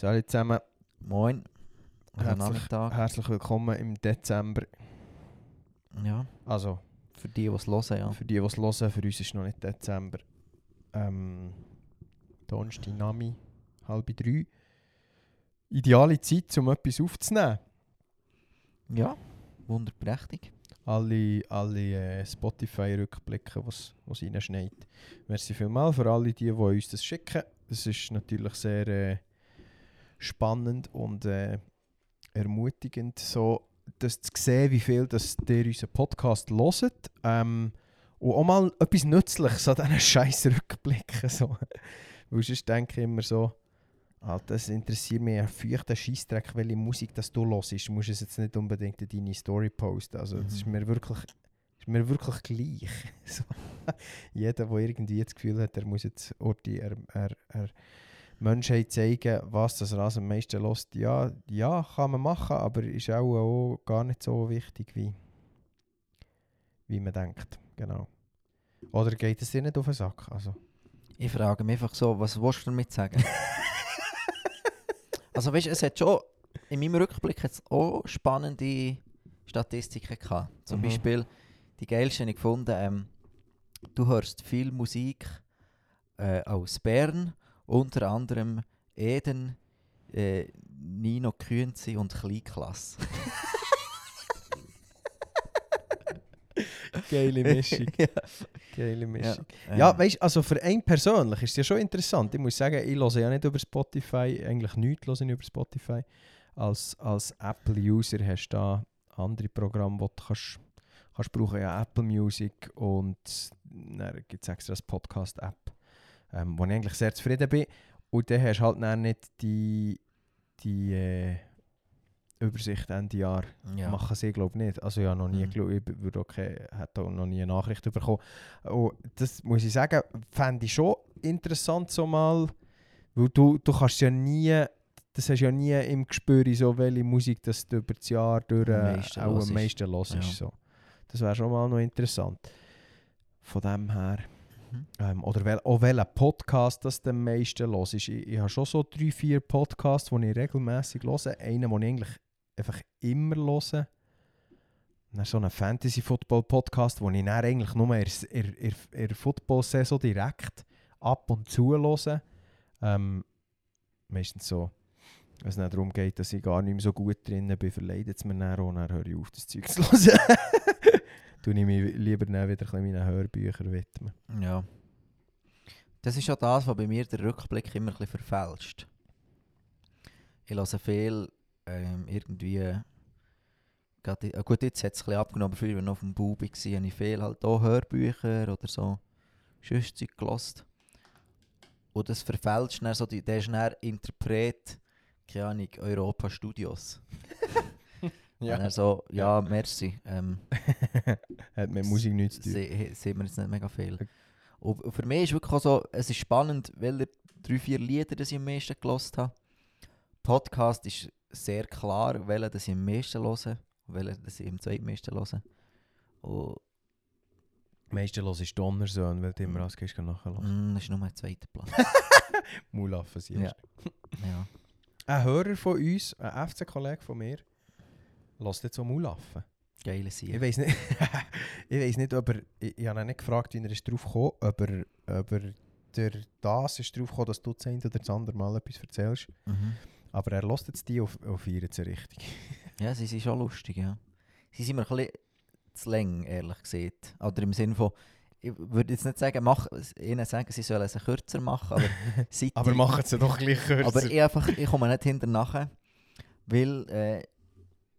Salut zusammen, Moin. Herzlich- herzlich willkommen im Dezember. Ja, Also, für die, die es hören, ja. für die, die es hören, für uns ist noch nicht Dezember. Ähm, Donnerstag, Nami, halb drei. Ideale Zeit, um etwas aufzunehmen. Ja, wunderprächtig. Alle, alle äh, Spotify-Rückblicke, was was reinschneit. Merci vielmals für alle, die, die uns das schicken. Das ist natürlich sehr äh, spannend und äh, ermutigend, so das zu sehen, wie viel das ihr unseren Podcast hört. Ähm, und auch mal etwas Nützliches an diesen scheiß Rückblicken. So. Weil sonst denke ich immer so, Alter, das interessiert mich ein feuchter Scheissdreck, welche Musik das du hörst. Du musst es jetzt nicht unbedingt in deine Story posten. Also das ist Mhm. mir wirklich, ist mir wirklich gleich. so. Jeder, der irgendwie das Gefühl hat, er muss jetzt Orti, er, er, er Menschheit zeigen, was das als am meisten lässt. Ja, ja, kann man machen, aber ist auch, auch gar nicht so wichtig, wie, wie man denkt. Genau. Oder geht es dir nicht auf den Sack? Also, Ich frage mich einfach so, was willst du damit sagen? also weißt du, es hat schon, in meinem Rückblick hat's auch spannende Statistiken gehabt. Zum Mhm. Beispiel, die geilste habe ich gefunden, ähm, du hörst viel Musik äh, aus Bern, unter anderem Eden, äh, Nino Künzi und Kleinklasse. geile Mischung. ja. geile Mischung. Ja, Ja, ähm, weißt du, also für einen persönlich ist es ja schon interessant. Ich muss sagen, ich höre ja nicht über Spotify, eigentlich nichts höre ich über Spotify. Als, als Apple-User hast du da andere Programme, die du kannst, kannst brauchen. Ja, Apple Music und dann gibt es extra eine Podcast-App, ähm, wo ich eigentlich sehr zufrieden bin. Und dann hast du halt dann nicht die, die äh, Übersicht Ende Jahr ja. Machen sie, glaube ich, nicht. Also ja, noch nie, Mhm. glaub, ich würde keine, hätte auch noch nie eine Nachricht bekommen. Und das muss ich sagen, fände ich schon interessant so mal, weil du, du kannst ja nie, das hast ja nie im Gespür, so welche Musik das du über das Jahr durch äh, auch am meisten hörst. Ja. So. Das wäre schon mal noch interessant. Von dem her. Mhm. Ähm, oder wel, auch welcher Podcast das am meisten los ist. Ich, ich habe schon so drei, vier Podcasts, die ich regelmäßig höre. Einen, den ich eigentlich einfach immer höre. Dann so einen Fantasy-Football-Podcast, den ich dann eigentlich nur in der- in der Football-Saison direkt ab und zu höre. Ähm, meistens so, wenn es darum geht, dass ich gar nicht mehr so gut drin bin, verleidet es mir dann auch, dann höre ich auf, das Zeug zu hören. Tue ich mich lieber wieder meinen Hörbüchern widmen. Ja. Das ist ja das, was bei mir der Rückblick immer ein bisschen verfälscht. Ich lasse viel ähm, irgendwie. äh, gut, jetzt hat es ein bisschen abgenommen, früher, wenn ich auf dem Bau war, habe ich viel halt auch Hörbücher oder so Schüsszerzeug gehört. Und das verfälscht dann so, der ist dann Interpret, keine Ahnung, Europa Studios. Ja. Und dann so, ja, merci. Ähm, Hat mit Musik nichts zu tun. Se- sehen wir jetzt nicht mega viel. Und für mich ist wirklich auch so, es ist spannend, welche drei, vier Lieder das ich am meisten gelost habe. Podcast ist sehr klar, welche das ich am meisten höre und welche das ich am zweitmeisten höre. Und Meistens los ist Donnersöhn, weil du immer als gehst nachher los. mm, das ist nur mein zweiter Platz. Mulaffen sie Ja. ja. Ein Hörer von uns, ein FC-Kollege von mir, lässt jetzt so Mulaffen. Geile Ich Sieg. weiß nicht, ich weiß nicht, ob er, ich, ich habe ihn nicht gefragt, wie er ist drauf gekommen, ob er, ob er durch das ist drauf gekommen, dass du das eine oder das andere Mal etwas erzählst. Mhm. Aber er lässt jetzt die auf, auf ihre Richtung. Ja, sie sind schon lustig, ja. Sie sind mir ein bisschen zu lang, ehrlich gesagt. Oder im Sinne von, ich würde jetzt nicht sagen, mach, ihnen sagen, sie sollen sie kürzer machen, aber seit Aber machen sie doch gleich kürzer. Aber ich, einfach, ich komme nicht hinter nachher, weil, äh,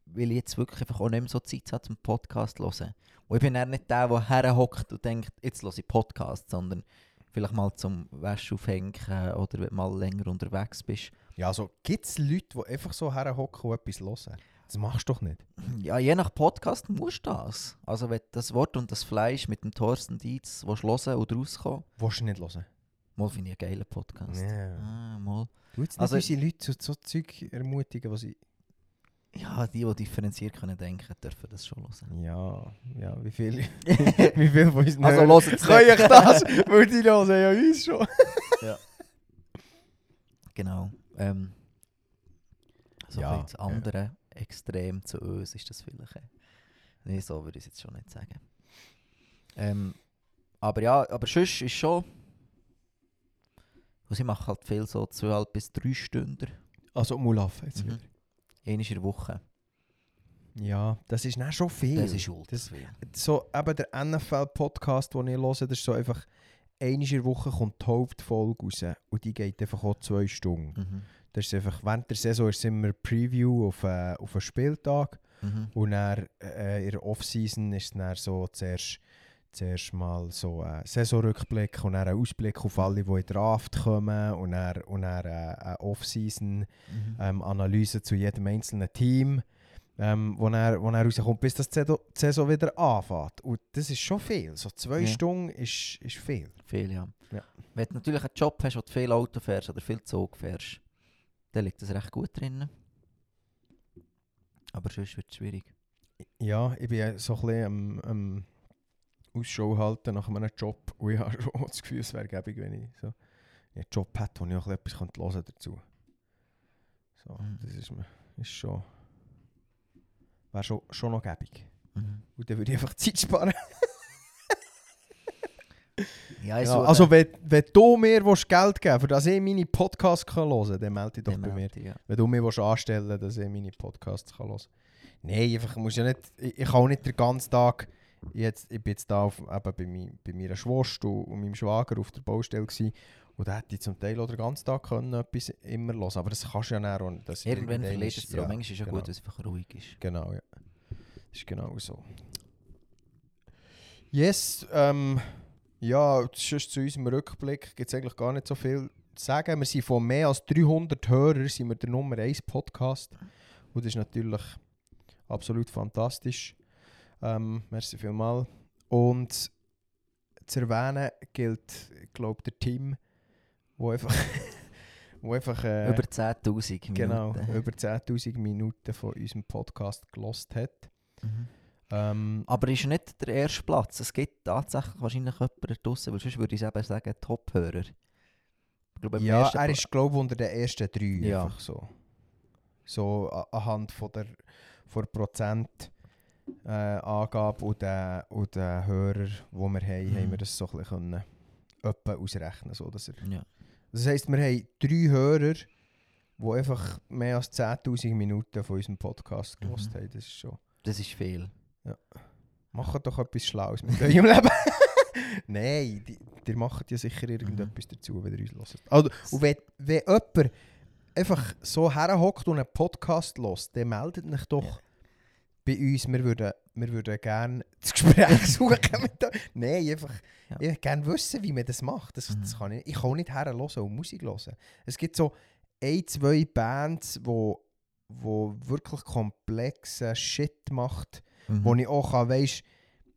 weil ich jetzt wirklich einfach auch nicht mehr so Zeit habe zum Podcast zu hören. Und ich bin dann nicht der, der herhockt und denkt, jetzt höre ich Podcast, sondern vielleicht mal zum Wäsche aufhängen oder wenn du mal länger unterwegs bist. ja, also gibt es Leute, die einfach so herhocken und etwas hören? Das machst du doch nicht. Ja, je nach Podcast musst du das. Also wenn du das Wort und das Fleisch mit dem Thorsten Dietz willst hören und rauskommen, Willst du nicht hören? mal finde ich einen geilen Podcast. Ja. Ah, mal. Du nicht Also- unsere Leute zu so Zeug ermutigen, was ich... Ja, die, die differenziert können denken, dürfen das schon hören. Ja, ja, wie viel... wie viel von uns Also hört es Kann ich das? Weil die hören ja uns schon. Genau. Ähm, So Ja, ja, das andere Extrem zu uns ist das vielleicht. äh, Nee, so würde ich es jetzt schon nicht sagen. Ähm, aber ja, aber sonst ist schon. Also ich mache halt viel so zweieinhalb bis drei Stunden. Also Mulaf jetzt Mhm. wieder. Einmal in der Woche. Ja, das ist dann schon viel. Das ist ultra Das- viel. so eben der NFL-Podcast, den ich höre, das ist so einfach, einmal in der Woche kommt die Hauptfolge raus und die geht einfach auch zwei Stunden. Mhm. Das ist einfach, während der Saison ist immer Preview auf, äh, auf einen Spieltag Mhm. und dann, äh, in der Off-Season ist es dann so zuerst, zuerst mal so ein Saisonrückblick und dann ein Ausblick auf alle, die in Draft kommen und dann, und dann äh, eine Off-Season Mhm. ähm, zu jedem einzelnen Team, ähm, wo, er, wo er rauskommt, bis das die Saison wieder anfängt. Und das ist schon viel. So zwei Ja. Stunden ist, ist viel. Viel, ja. Ja. Wenn du natürlich einen Job hast, wo du viel Auto fährst oder viel Zug fährst, dann liegt das recht gut drin. Aber sonst wird es schwierig. Ja, ich bin so ein bisschen am, am Ausschau halten nach einem Job und ich habe schon das Gefühl, es wäre gäbig, wenn ich so einen Job hätte, wo ich auch ein bisschen etwas hören könnte dazu. So, Mhm. das ist, mir- ist schon... Wäre schon, schon noch gäbig. Mhm. Und dann würde ich einfach Zeit sparen. Ja, ich Ja, also wenn, wenn du mir Geld geben willst, dass ich meine Podcasts kann hören kann, dann melde dich doch Den bei mir. Märti, Ja. Wenn du willst anstellen willst, dass ich meine Podcasts kann hören kann. Nein, einfach, musst ja nicht, ich, ich kann auch nicht den ganzen Tag, jetzt, ich bin jetzt da auf, eben bei, mi, bei meiner Schwester und, und meinem Schwager auf der Baustelle gewesen, und da hätte ich zum Teil auch den ganzen Tag können etwas immer hören aber das kannst du ja nicht. Und das Irgendwann verliert ist- es ja, Manchmal ist es ja genau. gut, dass es einfach ruhig ist. Genau, ja. Das ist genau so. Yes, ähm, ja, sonst zu unserem Rückblick gibt es eigentlich gar nicht so viel zu sagen. Wir sind von mehr als 300 Hörern sind wir der Nummer 1 Podcast. Und das ist natürlich absolut fantastisch. Ähm, merci vielmals. Und zu erwähnen gilt, ich glaube, der Team, wo einfach, wo einfach äh, Über 10'000 Minuten. genau, über 10'000 Minuten von unserem Podcast gelost hat. Mhm. Ähm, Aber ist nicht der erste Platz. Es gibt tatsächlich wahrscheinlich jemanden draussen, weil sonst würde ich eben sagen, Top-Hörer. Ja, er ist glaube ich unter den ersten drei Ja. einfach so. So anhand von der, von der Prozent äh, Angabe und der, und der Hörer, die wir haben, Mhm. haben wir das so ein bisschen ausrechnen. So, dass er, Ja. das heisst, wir haben drei Hörer, die einfach mehr als 10'000 Minuten von unserem Podcast Mhm. gelost haben. Das ist schon... Das ist viel. Macht doch etwas Schlaues mit eurem Leben. Nein, die, ihr macht ja sicher irgendetwas dazu, wenn ihr uns hört. Also, und wenn, wenn jemand einfach so herhockt und einen Podcast hört, dann meldet euch doch Ja. bei uns. Wir würden, wir würden gerne das Gespräch suchen mit euch. Nein, einfach, Ja. ich würde gerne wissen, wie man das macht. Das, das Mhm. kann ich, ich kann nicht herhören und Musik hören. Es gibt so ein, zwei Bands, wo, wo wirklich komplexen Shit macht Mhm. wo ich auch kann, weißt,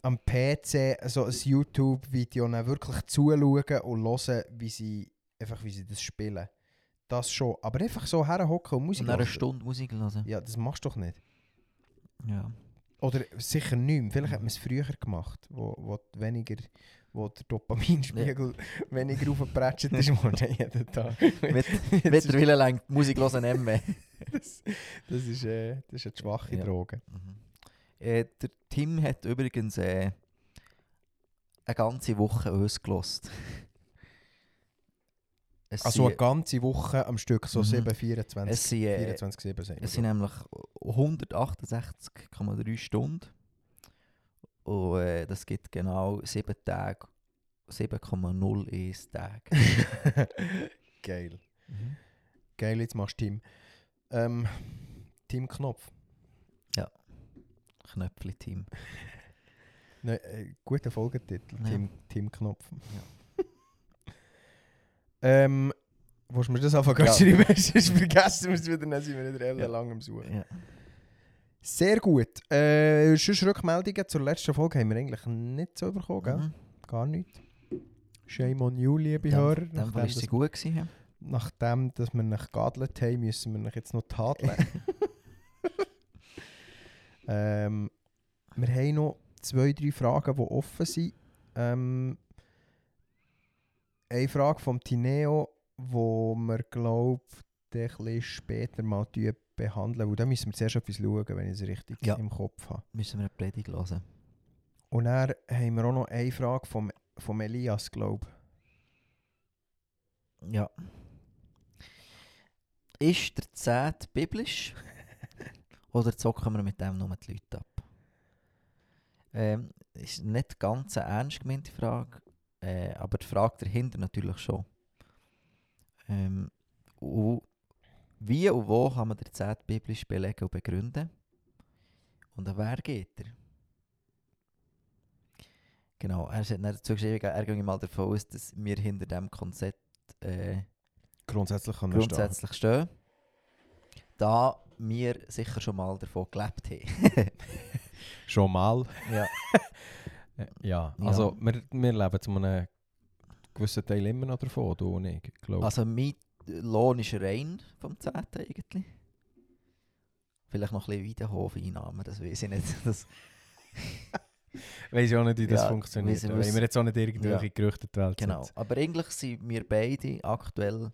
am PC so ein YouTube-Video wirklich zuschauen und hören, wie sie, einfach wie sie das spielen. Das schon. Aber einfach so herhocken und Musik Und hören. Stunde Musik hören. Ja, das machst du doch nicht. Ja. Oder sicher nicht mehr. Vielleicht hat man es früher gemacht, wo, wo weniger wo der Dopaminspiegel weniger aufgeprätscht ist worden jeden Tag. Mit- Mittlerweile längt Musik hören nicht mehr. das, das, ist, äh, das ist eine schwache Ja. Droge. Mhm. Äh, der Tim hat übrigens äh, eine ganze Woche uns gelost. Also eine ganze Woche am Stück, so Mhm. 7, 24, es sind, äh, 24, 7, sagen wir Es sind nämlich 168,3 Stunden. Und äh, das gibt genau 7 Tage, 7,01 Tage. Geil. Mhm. Geil, jetzt machst du Team. Ähm, Team Knopf. Knöpfli-Team. Ne, äh, guter Folgetitel. Ja. Team, Team Knopf. ähm, willst du mir das einfach Ja. ja. schreiben? Sonst vergessen wir es wieder, dann sind wir wieder Ja. lang am Suchen. Ja. Sehr gut. Äh, sonst Rückmeldungen zur letzten Folge haben wir eigentlich nicht so bekommen, gell? Mhm. Gar nicht. Shame on you, liebe Dem- Hörer. dem Nachdem, ist sie gut gewesen. ja. nachdem dass wir nach geadelt haben, müssen wir nach jetzt noch tadeln. Ähm, wir haben noch zwei, drei Fragen, die offen sind. Ähm, eine Frage vom Tineo, wo wir glaubt, ein bisschen später mal behandeln, weil da müssen wir zuerst etwas schauen, wenn ich es richtig Ja. im Kopf habe. Müssen wir eine Predigt hören. Und dann haben wir auch noch eine Frage vom, vom Elias, glaube Ja. Ist der Zehnt biblisch? Oder zocken wir mit dem nur die Leute ab? Ähm, ist nicht ganz eine ernst gemeinte Frage, äh, aber die Frage dahinter natürlich schon. Ähm, und wie und wo kann man den Zehnt biblisch belegen und begründen? Und an wer geht er? Genau, er hat dazu geschrieben, er ging mal davon aus, dass wir hinter diesem Konzept äh, Grundsätzlich er stehen. grundsätzlich stehen. Da wir sicher schon mal davon gelebt haben. Schon mal. ja. Ja, Ja. also wir, wir leben zu einem gewissen Teil immer noch davon, du und ich, glaube Also mein Lohn ist rein vom 10. eigentlich. Vielleicht noch ein bisschen Weidenhof-Einnahmen, das weiß ich nicht. Das, Weiß ich auch nicht, wie das Ja, funktioniert. Weil wir jetzt auch nicht irgendwelche Ja. Gerüchte die Welt genau. Aber eigentlich sind wir beide aktuell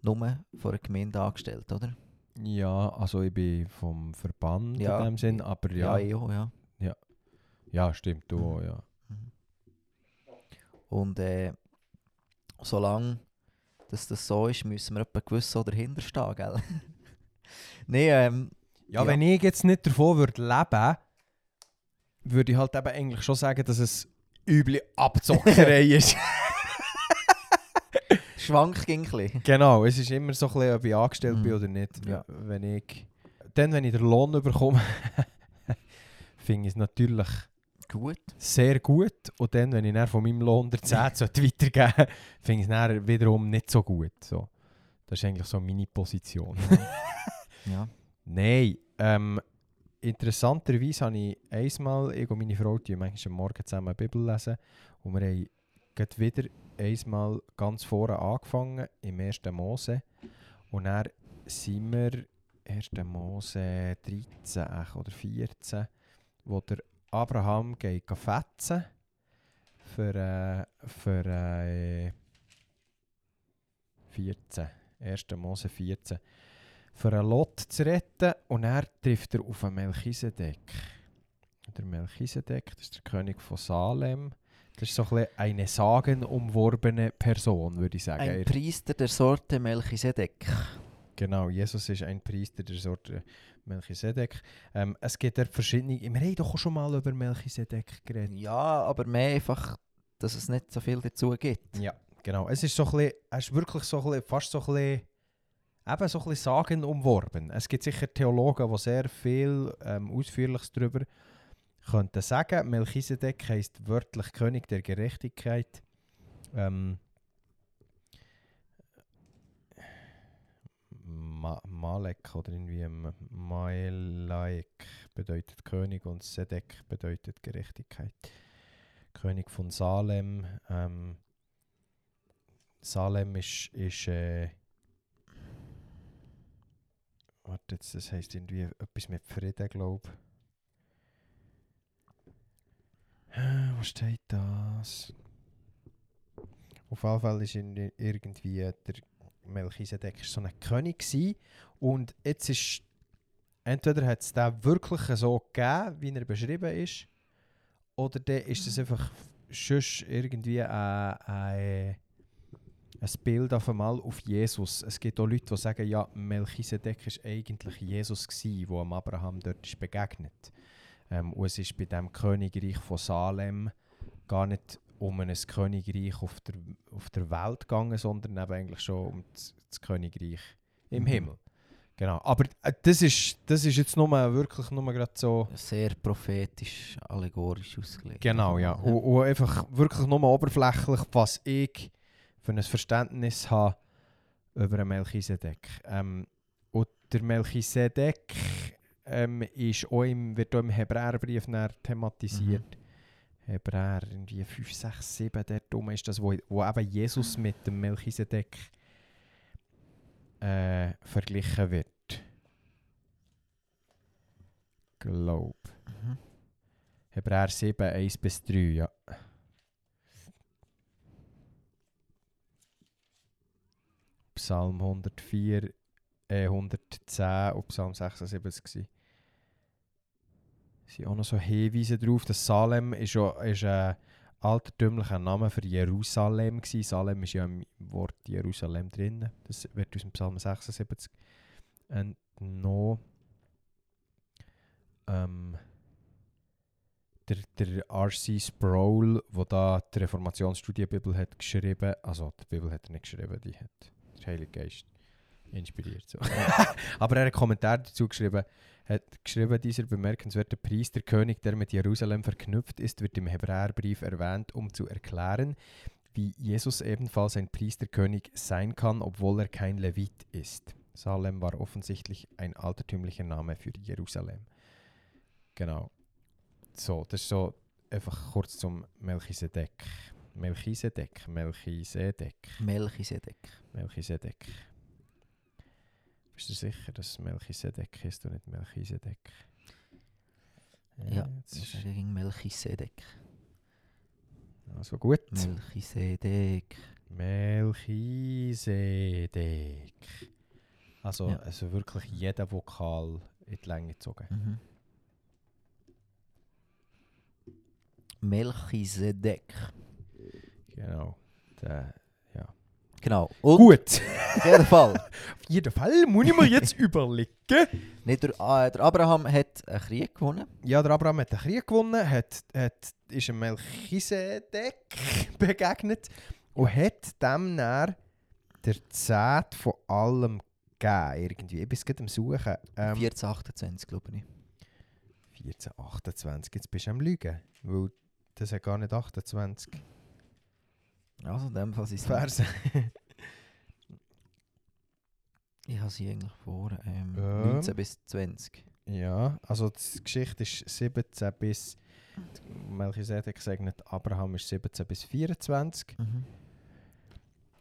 nur von einer Gemeinde angestellt, oder? Ja, also ich bin vom Verband Ja. in dem Sinn, aber ja. ich auch, ja. Ja, stimmt, du Mhm. auch, ja. Und äh, solange dass das so ist, müssen wir etwa gewiss so dahinter stehen, gell? Nein, ähm, Ja, Ja. wenn ich jetzt nicht davon würde leben, würde ich halt eben eigentlich schon sagen, dass es üble Abzockerei ist. Schwankt ging ein bisschen. genau, es ist immer so ein bisschen, ob ich angestellt bin Mhm. oder nicht. Ja. Wenn ich, dann, wenn ich den Lohn bekomme, finde ich es natürlich Gut. sehr gut. Und dann, wenn ich dann von meinem Lohn der 10 sollte weitergeben sollte, finde ich es wiederum nicht so gut. So. Das ist eigentlich so meine Position. Ja. Nein, ähm, interessanterweise habe ich einmal, ich und meine Frau, die manchmal am Morgen zusammen die Bibel lesen und wir haben gerade wieder einmal ganz vorne angefangen, im 1. Mose und dann sind wir 1. Mose 13 ach, oder 14, wo der Abraham geht fetzen für, äh, für äh, 14, 1. Mose 14 für einen Lot zu retten und er trifft er auf einen Melchisedek. Der Melchisedek, das ist der König von Salem. Das ist so ein bisschen eine sagenumworbene Person, würde ich sagen. Ein Er- Priester der Sorte Melchisedek. Genau, Jesus ist ein Priester der Sorte Melchisedek. Ähm, es gibt dort verschiedene... Wir haben doch schon mal über Melchisedek geredet. Ja, aber mehr einfach, dass es nicht so viel dazu gibt. Ja, genau. Es ist so ein bisschen, es ist wirklich so ein bisschen, fast so ein bisschen, eben so ein bisschen sagenumworben. Es gibt sicher Theologen, die sehr viel ähm, Ausführliches darüber könnten sagen. Melchisedek heisst wörtlich König der Gerechtigkeit. Ähm, Ma Malek oder irgendwie M- Maelaek bedeutet König und Sedek bedeutet Gerechtigkeit. König von Salem. Ähm, Salem ist, ist äh, warte jetzt, das heisst irgendwie etwas mit Frieden, glaube ich. Äh, Wo steht das? Auf jeden Fall ist irgendwie der Melchisedek so ein König gewesen. und jetzt ist entweder hat es den wirklich so gegeben, wie er beschrieben ist, oder dann ist es einfach sonst irgendwie ein, ein, Bild auf einmal auf Jesus. Es gibt auch Leute, die sagen, ja, Melchisedek ist eigentlich Jesus gsi, wo am Abraham dort ist begegnet. Ähm, und es ist bei dem Königreich von Salem gar nicht um ein Königreich auf der, auf der Welt gegangen, sondern eben eigentlich schon um das, das Königreich im Mhm. Himmel. Genau. Aber äh, das, ist, das ist jetzt nur wirklich nur gerade so. Sehr prophetisch, allegorisch ausgelegt. Genau, ja. Und, und einfach wirklich nur oberflächlich, was ich für ein Verständnis habe über einen Melchisedek. Ähm, und der Melchisedek ähm, ist auch im, wird auch im Hebräerbrief thematisiert. Hebräer irgendwie 5, 6, 7, dort rum ist das, wo, wo eben Jesus mit dem Melchisedek äh, verglichen wird. Glaub. Mhm. Hebräer 7, 1 bis 3, ja. Psalm 104, äh, 110 und Psalm 76 gewesen. Sind auch noch so Hinweise drauf. Das Salem ist, ja, ist ein altertümlicher Name für Jerusalem gewesen. Salem ist ja im Wort Jerusalem drin. Das wird aus dem Psalm 76 entnommen. Ähm, der, der R.C. Sproul, der da die Reformationsstudienbibel hat geschrieben, also die Bibel hat er nicht geschrieben, die hat der Heilige Geist inspiriert. So. Aber er hat einen Kommentar dazu geschrieben, hat geschrieben, dieser bemerkenswerte Priesterkönig, der mit Jerusalem verknüpft ist, wird im Hebräerbrief erwähnt, um zu erklären, wie Jesus ebenfalls ein Priesterkönig sein kann, obwohl er kein Levit ist. Salem war offensichtlich ein altertümlicher Name für Jerusalem. Genau. So, das ist so einfach kurz zum Melchisedek. Melchisedek, Melchisedek, Melchisedek. Melchisedek. Bist du sicher, dass es Melchisedek ist und nicht Melchisedek? Ja, das ist ist gegen Melchisedek. also gut. Melchisedek. Melchisedek. Also, Ja. also wirklich jeder Vokal in die Länge gezogen. Mhm. Melchisedek. Genau. Der, Genau. Und Gut. auf jeden Fall. Auf jeden Fall muss ich mir jetzt überlegen. Nicht der, äh, der Abraham hat einen Krieg gewonnen. Ja, der Abraham hat den Krieg gewonnen, hat, hat, ist einem Melchisedek begegnet und hat dem dann der Zehnt von allem gegeben. Irgendwie. Ich bin gerade am Suchen. Ähm, 1428, glaube ich. 14, 28. Jetzt bist du am Lügen. Weil das hat gar nicht 28 Also in dem Fall sind es... Verse. Ich habe sie eigentlich vor. Ähm, Ja. 19 bis 20. ja, also die Geschichte ist 17 bis. Melchisedek segnet Abraham ist 17 bis 24. Mhm.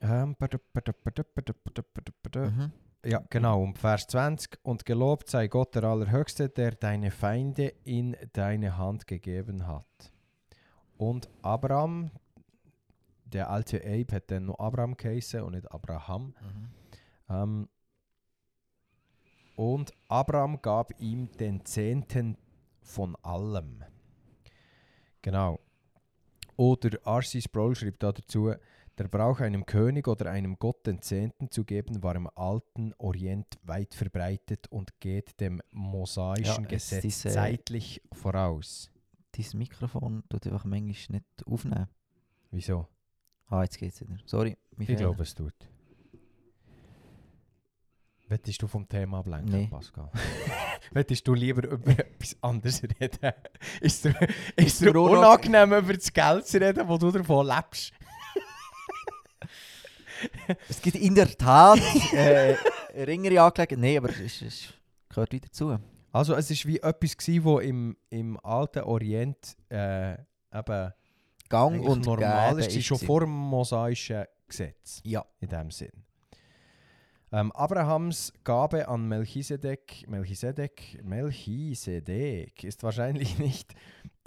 Ähm. Mhm. Ja, genau, um Vers 20. Und gelobt sei Gott der Allerhöchste, der deine Feinde in deine Hand gegeben hat. Und Abraham, der alte Abe hat dann noch Abraham geheißen und nicht Abraham. Mhm. Ähm, und Abraham gab ihm den Zehnten von allem. Genau. Oder R.C. Sproul schrieb da dazu, der Brauch einem König oder einem Gott den Zehnten zu geben, war im alten Orient weit verbreitet und geht dem mosaischen Ja, Gesetz diese- zeitlich voraus. Dein Mikrofon tut einfach manchmal nicht aufnehmen. Wieso? Ah, jetzt geht's wieder. Sorry. Ich glaube, es tut. Wettest du vom Thema ablenken, Nee. Pascal? Wettest du lieber über etwas anderes reden? Ist dir, ist dir unangenehm, über das Geld zu reden, wo du davon lebst? Es gibt in der Tat äh, ringere Angelegenheiten. Nein, aber es, ist, es gehört wieder zu. Also es war wie etwas, gewesen, wo im, im alten Orient äh, eben Gang eigentlich und normal ist, ist schon gewesen. vor dem mosaischen Gesetz. Ja. in dem Sinn. Ähm, Abrahams Gabe an Melchisedek, Melchisedek, Melchisedek ist wahrscheinlich nicht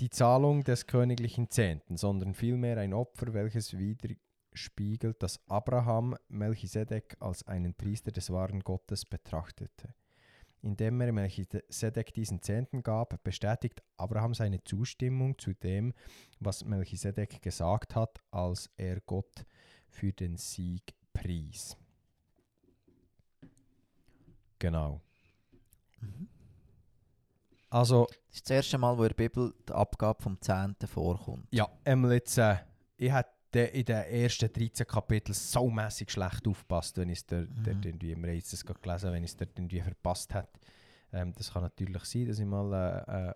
die Zahlung des königlichen Zehnten, sondern vielmehr ein Opfer, welches widerspiegelt, dass Abraham Melchisedek als einen Priester des wahren Gottes betrachtete. Indem er Melchisedek diesen Zehnten gab, bestätigt Abraham seine Zustimmung zu dem, was Melchisedek gesagt hat, als er Gott für den Sieg pries. Genau. Mhm. Also, Das ist das erste Mal, wo in der Bibel die Abgabe vom Zehnten vorkommt. ja, einmal jetzt, äh, ich hatte in den ersten 13 Kapiteln so mäßig schlecht aufgepasst, wenn ich es dort, Mhm. dort irgendwie, im Reiz das gelesen wenn ich es dort irgendwie verpasst habe. Ähm, das kann natürlich sein, dass ich mal äh, äh,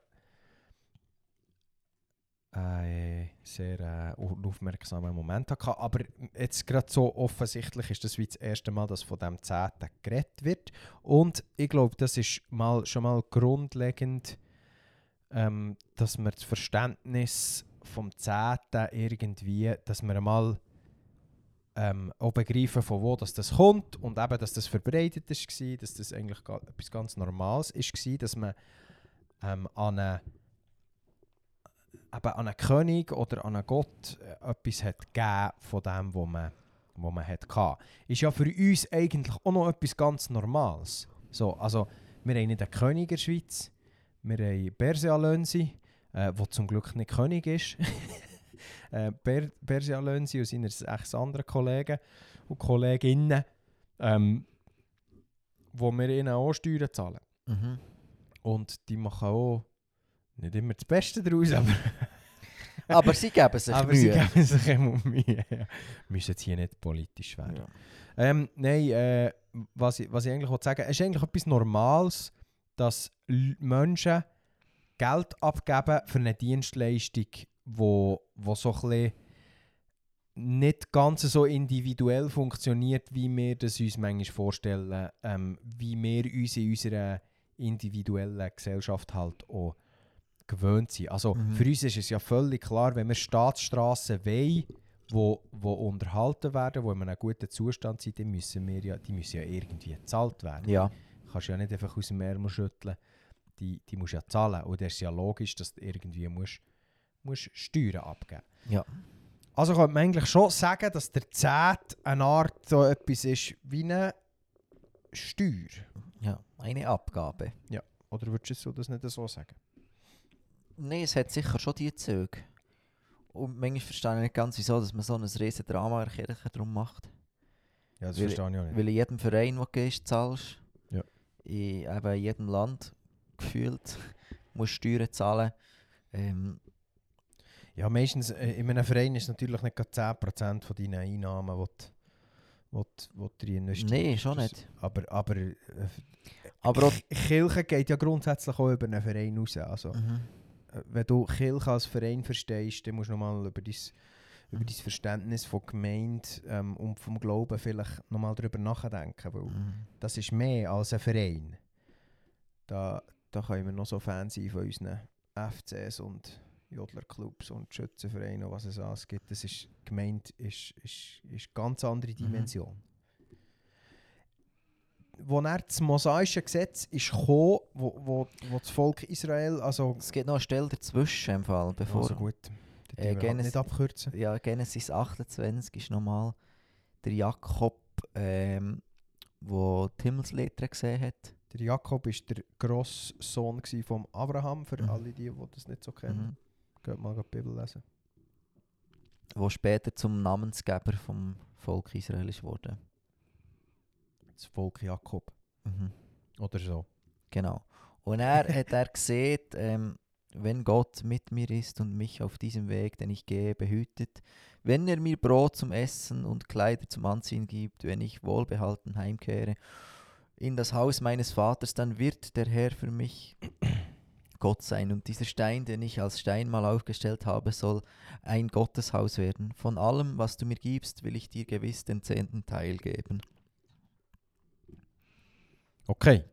äh, sehr äh, unaufmerksamen Moment hatte. Aber jetzt gerade so offensichtlich ist das wie das erste Mal, dass von dem Zehnten geredet wird. Und ich glaube, das ist mal, schon mal grundlegend, ähm, dass wir das Verständnis vom Zehnten irgendwie, dass wir mal ähm, auch begreifen, von wo dass das kommt und eben, dass das verbreitet ist, war, dass das eigentlich etwas ganz Normales war, dass man ähm, an einen, eben an einen König oder an einen Gott äh, etwas hat gegeben von dem, wo man, wo man hat hatte, ist ja für uns eigentlich auch noch etwas ganz Normales. So, also, wir haben nicht einen König in der Schweiz, wir haben Persia Lönsi, äh, der zum Glück nicht König ist. äh, per Persia Lönsi und seine sechs anderen Kollegen und Kolleginnen, ähm, wo wir ihnen auch Steuern zahlen. Mhm. Und die machen auch nicht immer das Beste daraus, aber, Aber sie geben sich aber Mühe. sie geben sich immer Mühe. Ja. Müssen jetzt hier nicht politisch werden. Ja. Ähm, nein, äh, was, ich, was ich eigentlich wollte sagen es ist eigentlich etwas Normales, dass Menschen Geld abgeben für eine Dienstleistung, wo, wo so ein nicht ganz so individuell funktioniert, wie wir das uns manchmal vorstellen, ähm, wie wir uns in unserer individuellen Gesellschaft halt auch gewöhnt sind. Also Mhm. für uns ist es ja völlig klar, wenn wir Staatsstraßen wollen, wo, wo unterhalten werden, wo in einem guten Zustand sind, dann müssen wir ja, die müssen ja irgendwie gezahlt werden. ja. Du kannst ja nicht einfach aus dem Ärmel schütteln, die, die musst ja zahlen. Und das ist ja logisch, dass du irgendwie musst, musst Steuern abgeben Ja. Also könnte man eigentlich schon sagen, dass der Zehnt eine Art so etwas ist wie eine Steuer. ja. Eine Abgabe. Oder würdest du das nicht so sagen? Nein, es hat sicher schon die Züge. Und manchmal verstehe ich nicht ganz, wieso dass man so ein riesen Drama in der Kirche drum macht. Ja, das Weil- verstehe ich auch nicht. Weil in jedem Verein, wo du gehst, zahlst. Ja. In eben jedem Land gefühlt musst Steuern zahlen. Ähm, Ja, meistens äh, in einem Verein ist natürlich nicht gerade 10% von deinen Einnahmen, die du, du, du. Nein, schon Das- nicht. Aber, aber, äh, Aber Kirche geht ja grundsätzlich auch über einen Verein raus. Also, mhm. äh, wenn du Kirche als Verein verstehst, dann musst du nochmal über dein, über dein Verständnis von Gemeinde ähm, und vom Glauben vielleicht nochmal darüber nachdenken. Weil Mhm. das ist mehr als ein Verein. Da, da können wir noch so Fans sein von unseren FCs und Jodlerclubs und Schützenvereinen und was es alles gibt. Das ist, Gemeinde ist, ist, ist eine ganz andere Dimension. Wo er das mosaische Gesetz ist gekommen, wo, wo, wo das Volk Israel, also, Es gibt noch eine Stelle dazwischen im Fall, bevor... also gut, Äh, halt Genes- nicht abkürzen. Ja, Genesis 28 ist nochmal der Jakob, ähm, wo die Himmelsleiter gesehen hat. Der Jakob war der Grosssohn vom Abraham, für Mhm. alle die, die das nicht so kennen. Mhm. Geht mal die Bibel lesen. Wo später zum Namensgeber vom Volk Israel ist worden. Das Volk Jakob. Mhm. Oder so. Genau. Und er hat er gesehen, ähm, wenn Gott mit mir ist und mich auf diesem Weg, den ich gehe, behütet, wenn er mir Brot zum Essen und Kleider zum Anziehen gibt, wenn ich wohlbehalten heimkehre in das Haus meines Vaters, dann wird der Herr für mich Gott sein. Und dieser Stein, den ich als Steinmal aufgestellt habe, soll ein Gotteshaus werden. Von allem, was du mir gibst, will ich dir gewiss den zehnten Teil geben. Okay.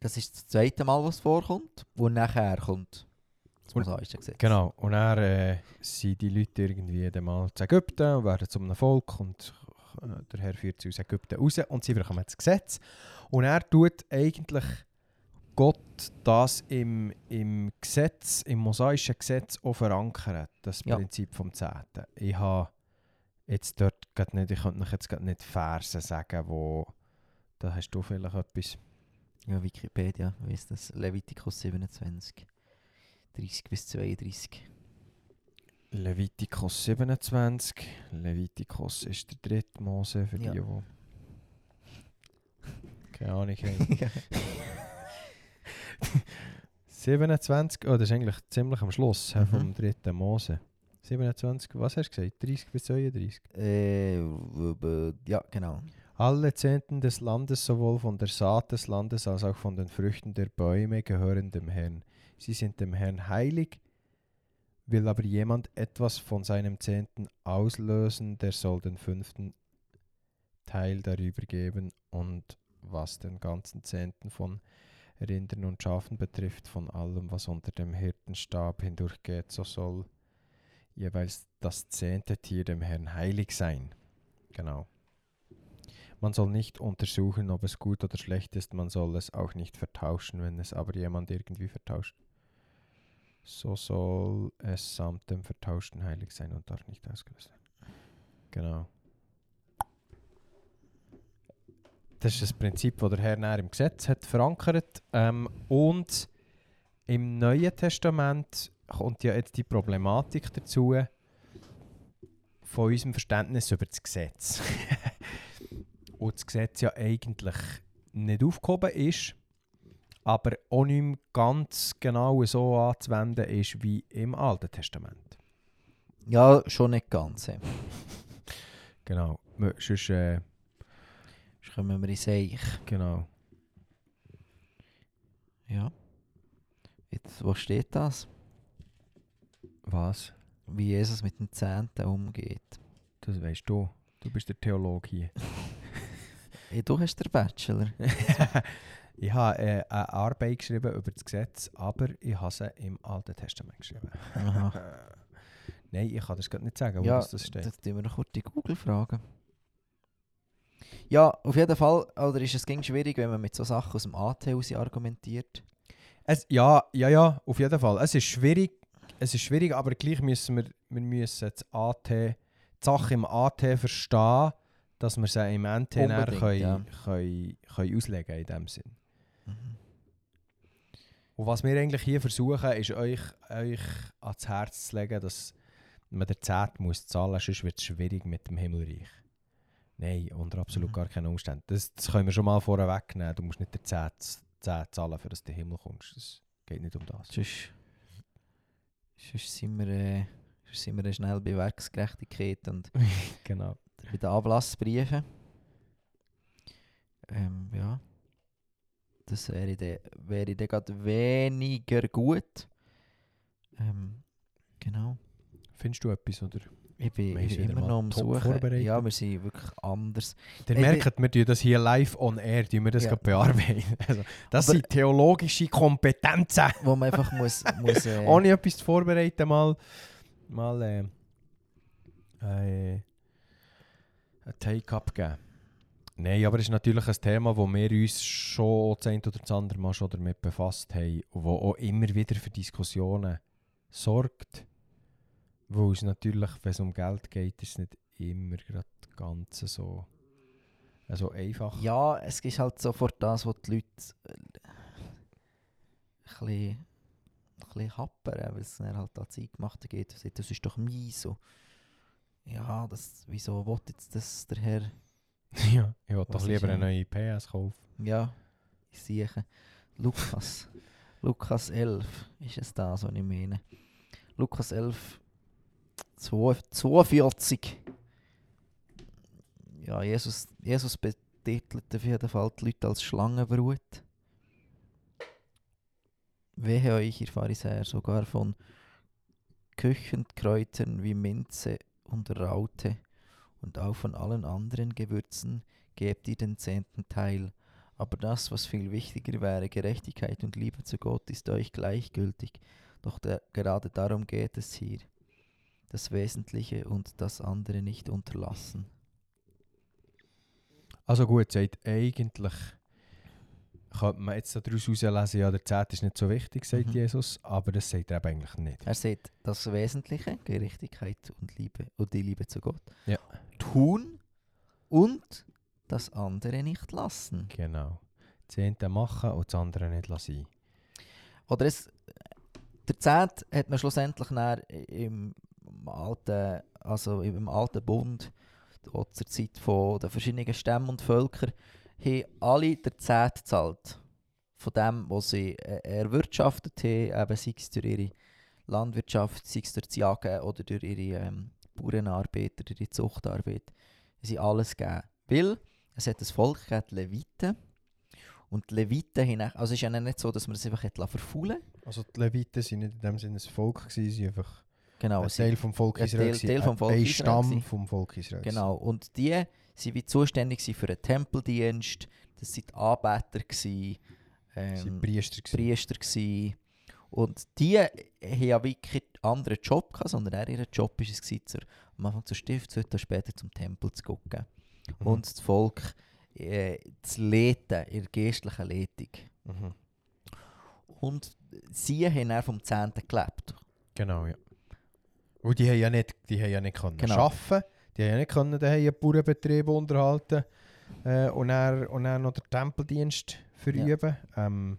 Das ist das zweite Mal, was vorkommt. Und nachher kommt das Und- mosaische Gesetz. Genau. Und dann äh, sind die Leute irgendwie dann mal zu Ägypten und werden zu einem Volk und äh, der Herr führt sie aus Ägypten raus und sie bekommen das Gesetz. Und er tut eigentlich Gott das im, im Gesetz, im mosaischen Gesetz auch verankern, das Ja. Prinzip vom Zehnten. Ich habe jetzt dort grad nicht, ich könnte jetzt grad nicht Verse sagen, wo, da hast du vielleicht etwas. Ja, Wikipedia weiss das. Levitikus 27. 30 bis 32. Levitikus 27. Levitikus ist der dritte Mose für Ja. die, die keine Ahnung haben. 27, oh, das ist eigentlich ziemlich am Schluss Mhm. vom dritten Mose. 27, was hast du gesagt? 30 bis 32? äh, ja, genau. Alle Zehnten des Landes, sowohl von der Saat des Landes als auch von den Früchten der Bäume, gehören dem Herrn. Sie sind dem Herrn heilig. Will aber jemand etwas von seinem Zehnten auslösen, der soll den fünften Teil darüber geben. Und was den ganzen Zehnten von Rindern und Schafen betrifft, von allem, was unter dem Hirtenstab hindurchgeht, so soll jeweils das zehnte Tier dem Herrn heilig sein. Genau. Man soll nicht untersuchen, ob es gut oder schlecht ist, man soll es auch nicht vertauschen, wenn es aber jemand irgendwie vertauscht. So soll es samt dem Vertauschten heilig sein und darf nicht ausgelöst werden. Genau. Das ist ein Prinzip, das der Herr näher im Gesetz hat verankert. Ähm, und im Neuen Testament kommt ja jetzt die Problematik dazu von unserem Verständnis über das Gesetz. und das Gesetz ja eigentlich nicht aufgehoben ist, aber auch nicht mehr ganz genau so anzuwenden ist wie im Alten Testament. Ja, schon nicht ganz. ja. Genau. Sonst, äh, kommen wir in Seich. genau. Ja. Jetzt, wo steht das? Was? Wie Jesus mit den Zehnten umgeht. Das weißt du. Du bist der Theologe hier. Hey, du hast den Bachelor. ich habe äh, eine Arbeit geschrieben über das Gesetz, aber ich habe sie im Alten Testament geschrieben. Nein, ich kann das gerade nicht sagen, wo Ja, das, das steht. Jetzt tun wir noch kurz die Google fragen. Ja, auf jeden Fall, oder ist es ging schwierig, wenn man mit so Sachen aus dem AT raus argumentiert. Es, ja, ja, ja, auf jeden Fall. Es ist schwierig, es ist schwierig, aber gleich müssen wir, wir müssen das AT, die Sache im AT verstehen, dass wir sie im NT können, ja. können, können auslegen in dem Sinn. Mhm. Und was wir eigentlich hier versuchen, ist euch, euch ans Herz zu legen, dass man den Zehnt muss zahlen muss, sonst wird es schwierig mit dem Himmelreich. Nein, unter absolut Mhm. gar keinen Umständen. Das, das können wir schon mal vorher wegnehmen. Du musst nicht den Zehnt, Zehnt zahlen, für dass du in den Himmel kommst. Es geht nicht um das. Sonst, sonst, sind wir, äh, sonst sind wir schnell bei Werksgerechtigkeit und genau. bei den Ablassbriefen. Ähm, ja. Das wäre dann, wäre gerade weniger gut. Ähm, genau. Findest du etwas? Oder? Ich bin, ich immer noch am Suchen. vorbereitet. Ja, wir sind wirklich anders. Ihr Ey, merkt, wir tun das hier live on air, tun wir das Ja. bearbeiten. Also, das Aber- sind theologische Kompetenzen. Wo man einfach muss, muss äh, Ohne etwas zu vorbereiten, mal, mal äh, äh, ein Take-up geben. Nein, aber es ist natürlich ein Thema, wo wir uns schon das eine oder das andere Mal schon damit befasst haben und wo auch immer wieder für Diskussionen sorgt. Weil es natürlich, wenn es um Geld geht, ist es nicht immer gerade ganz so, äh, so einfach. Ja, es ist halt sofort das, was die Leute äh, ein bisschen, ein bisschen happern, weil es dann halt an die Eingemachte geht das ist doch mies so. Ja, das, wieso will jetzt das der Herr? ja, ich wollte doch lieber eine neue PS kaufen. Ja, ich sehe. Lukas. Lukas 11 ist es das, was ich meine. Lukas 11, 2 42. Ja, Jesus, Jesus betitelt auf jeden Fall die Leute als Schlangenbrut. Wehe euch, ihr Pharisäer, sogar von Küchenkräutern wie Minze und Raute und auch von allen anderen Gewürzen gebt ihr den zehnten Teil. Aber das, was viel wichtiger wäre, Gerechtigkeit und Liebe zu Gott, ist euch gleichgültig. Doch der, gerade darum geht es hier. Das Wesentliche und das andere nicht unterlassen. Also gut, sagt eigentlich könnte man jetzt daraus herauslesen, ja, der Zehnt ist nicht so wichtig, sagt Mhm. Jesus, aber das sagt er eben eigentlich nicht. Er sagt, das Wesentliche, Gerechtigkeit und Liebe und die Liebe zu Gott, Ja. tun und das andere nicht lassen. Genau. Zehnte machen und das andere nicht lassen. Oder es, der Zehnt hat man schlussendlich im alten, also im alten Bund, auch zur Zeit den verschiedenen Stämmen und Völkern, haben alle der Zehnt gezahlt. Von dem, was sie äh, erwirtschaftet haben, eben sei es durch ihre Landwirtschaft, sei es durch das Jagen oder durch ihre ähm, Bauernarbeit oder ihre Zuchtarbeit. Sie alles gegeben. Weil es hat ein Volk gegeben, die Leviten. Und die Leviten haben, also es ist ja nicht so, dass man es einfach hat lassen verfaulen Also die Leviten sind nicht in dem Sinne ein Volk sie sind einfach Genau, ein Teil vom Volk ein Israel. Gewesen, Teil vom Volk ein Israel Stamm gewesen. vom Volk Israel. Genau, und die sind wie zuständig für den Tempeldienst, das waren Anbeter, gewesen, ähm, Priester. gewesen. Priester gewesen. Und die haben ja wirklich einen anderen Job gehabt, sondern er, ihr Job war es, gewesen, am Anfang zur Stiftshütte, später zum Tempel zu gucken. Mhm. Und das Volk äh, zu leiten, in der geistlichen Leitung. Mhm. Und sie haben dann vom Zehnten gelebt. Genau, ja. Und die haben ja nicht, die haben ja nicht können Genau. arbeiten, die haben ja nicht können daheim einen Bauernbetrieb unterhalten. äh, und, dann, und dann noch den Tempeldienst verüben. Ähm,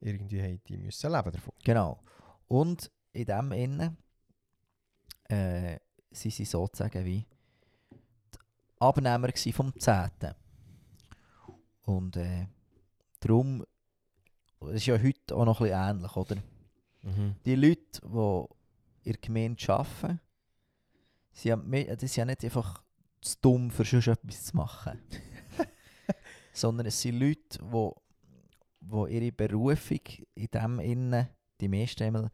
irgendwie haben die müssen leben davon. Genau. Und in dem Innen äh, sind sie sozusagen wie die Abnehmer vom Zehnten. Und äh, darum, das ist ja heute auch noch ein bisschen ähnlich, oder? Die Leute, die in der Gemeinde arbeiten, sie haben, das ist ja nicht einfach zu dumm, für sonst etwas zu machen. Sondern es sind Leute, die, die ihre Berufung in dem Innen, die meisten einmal,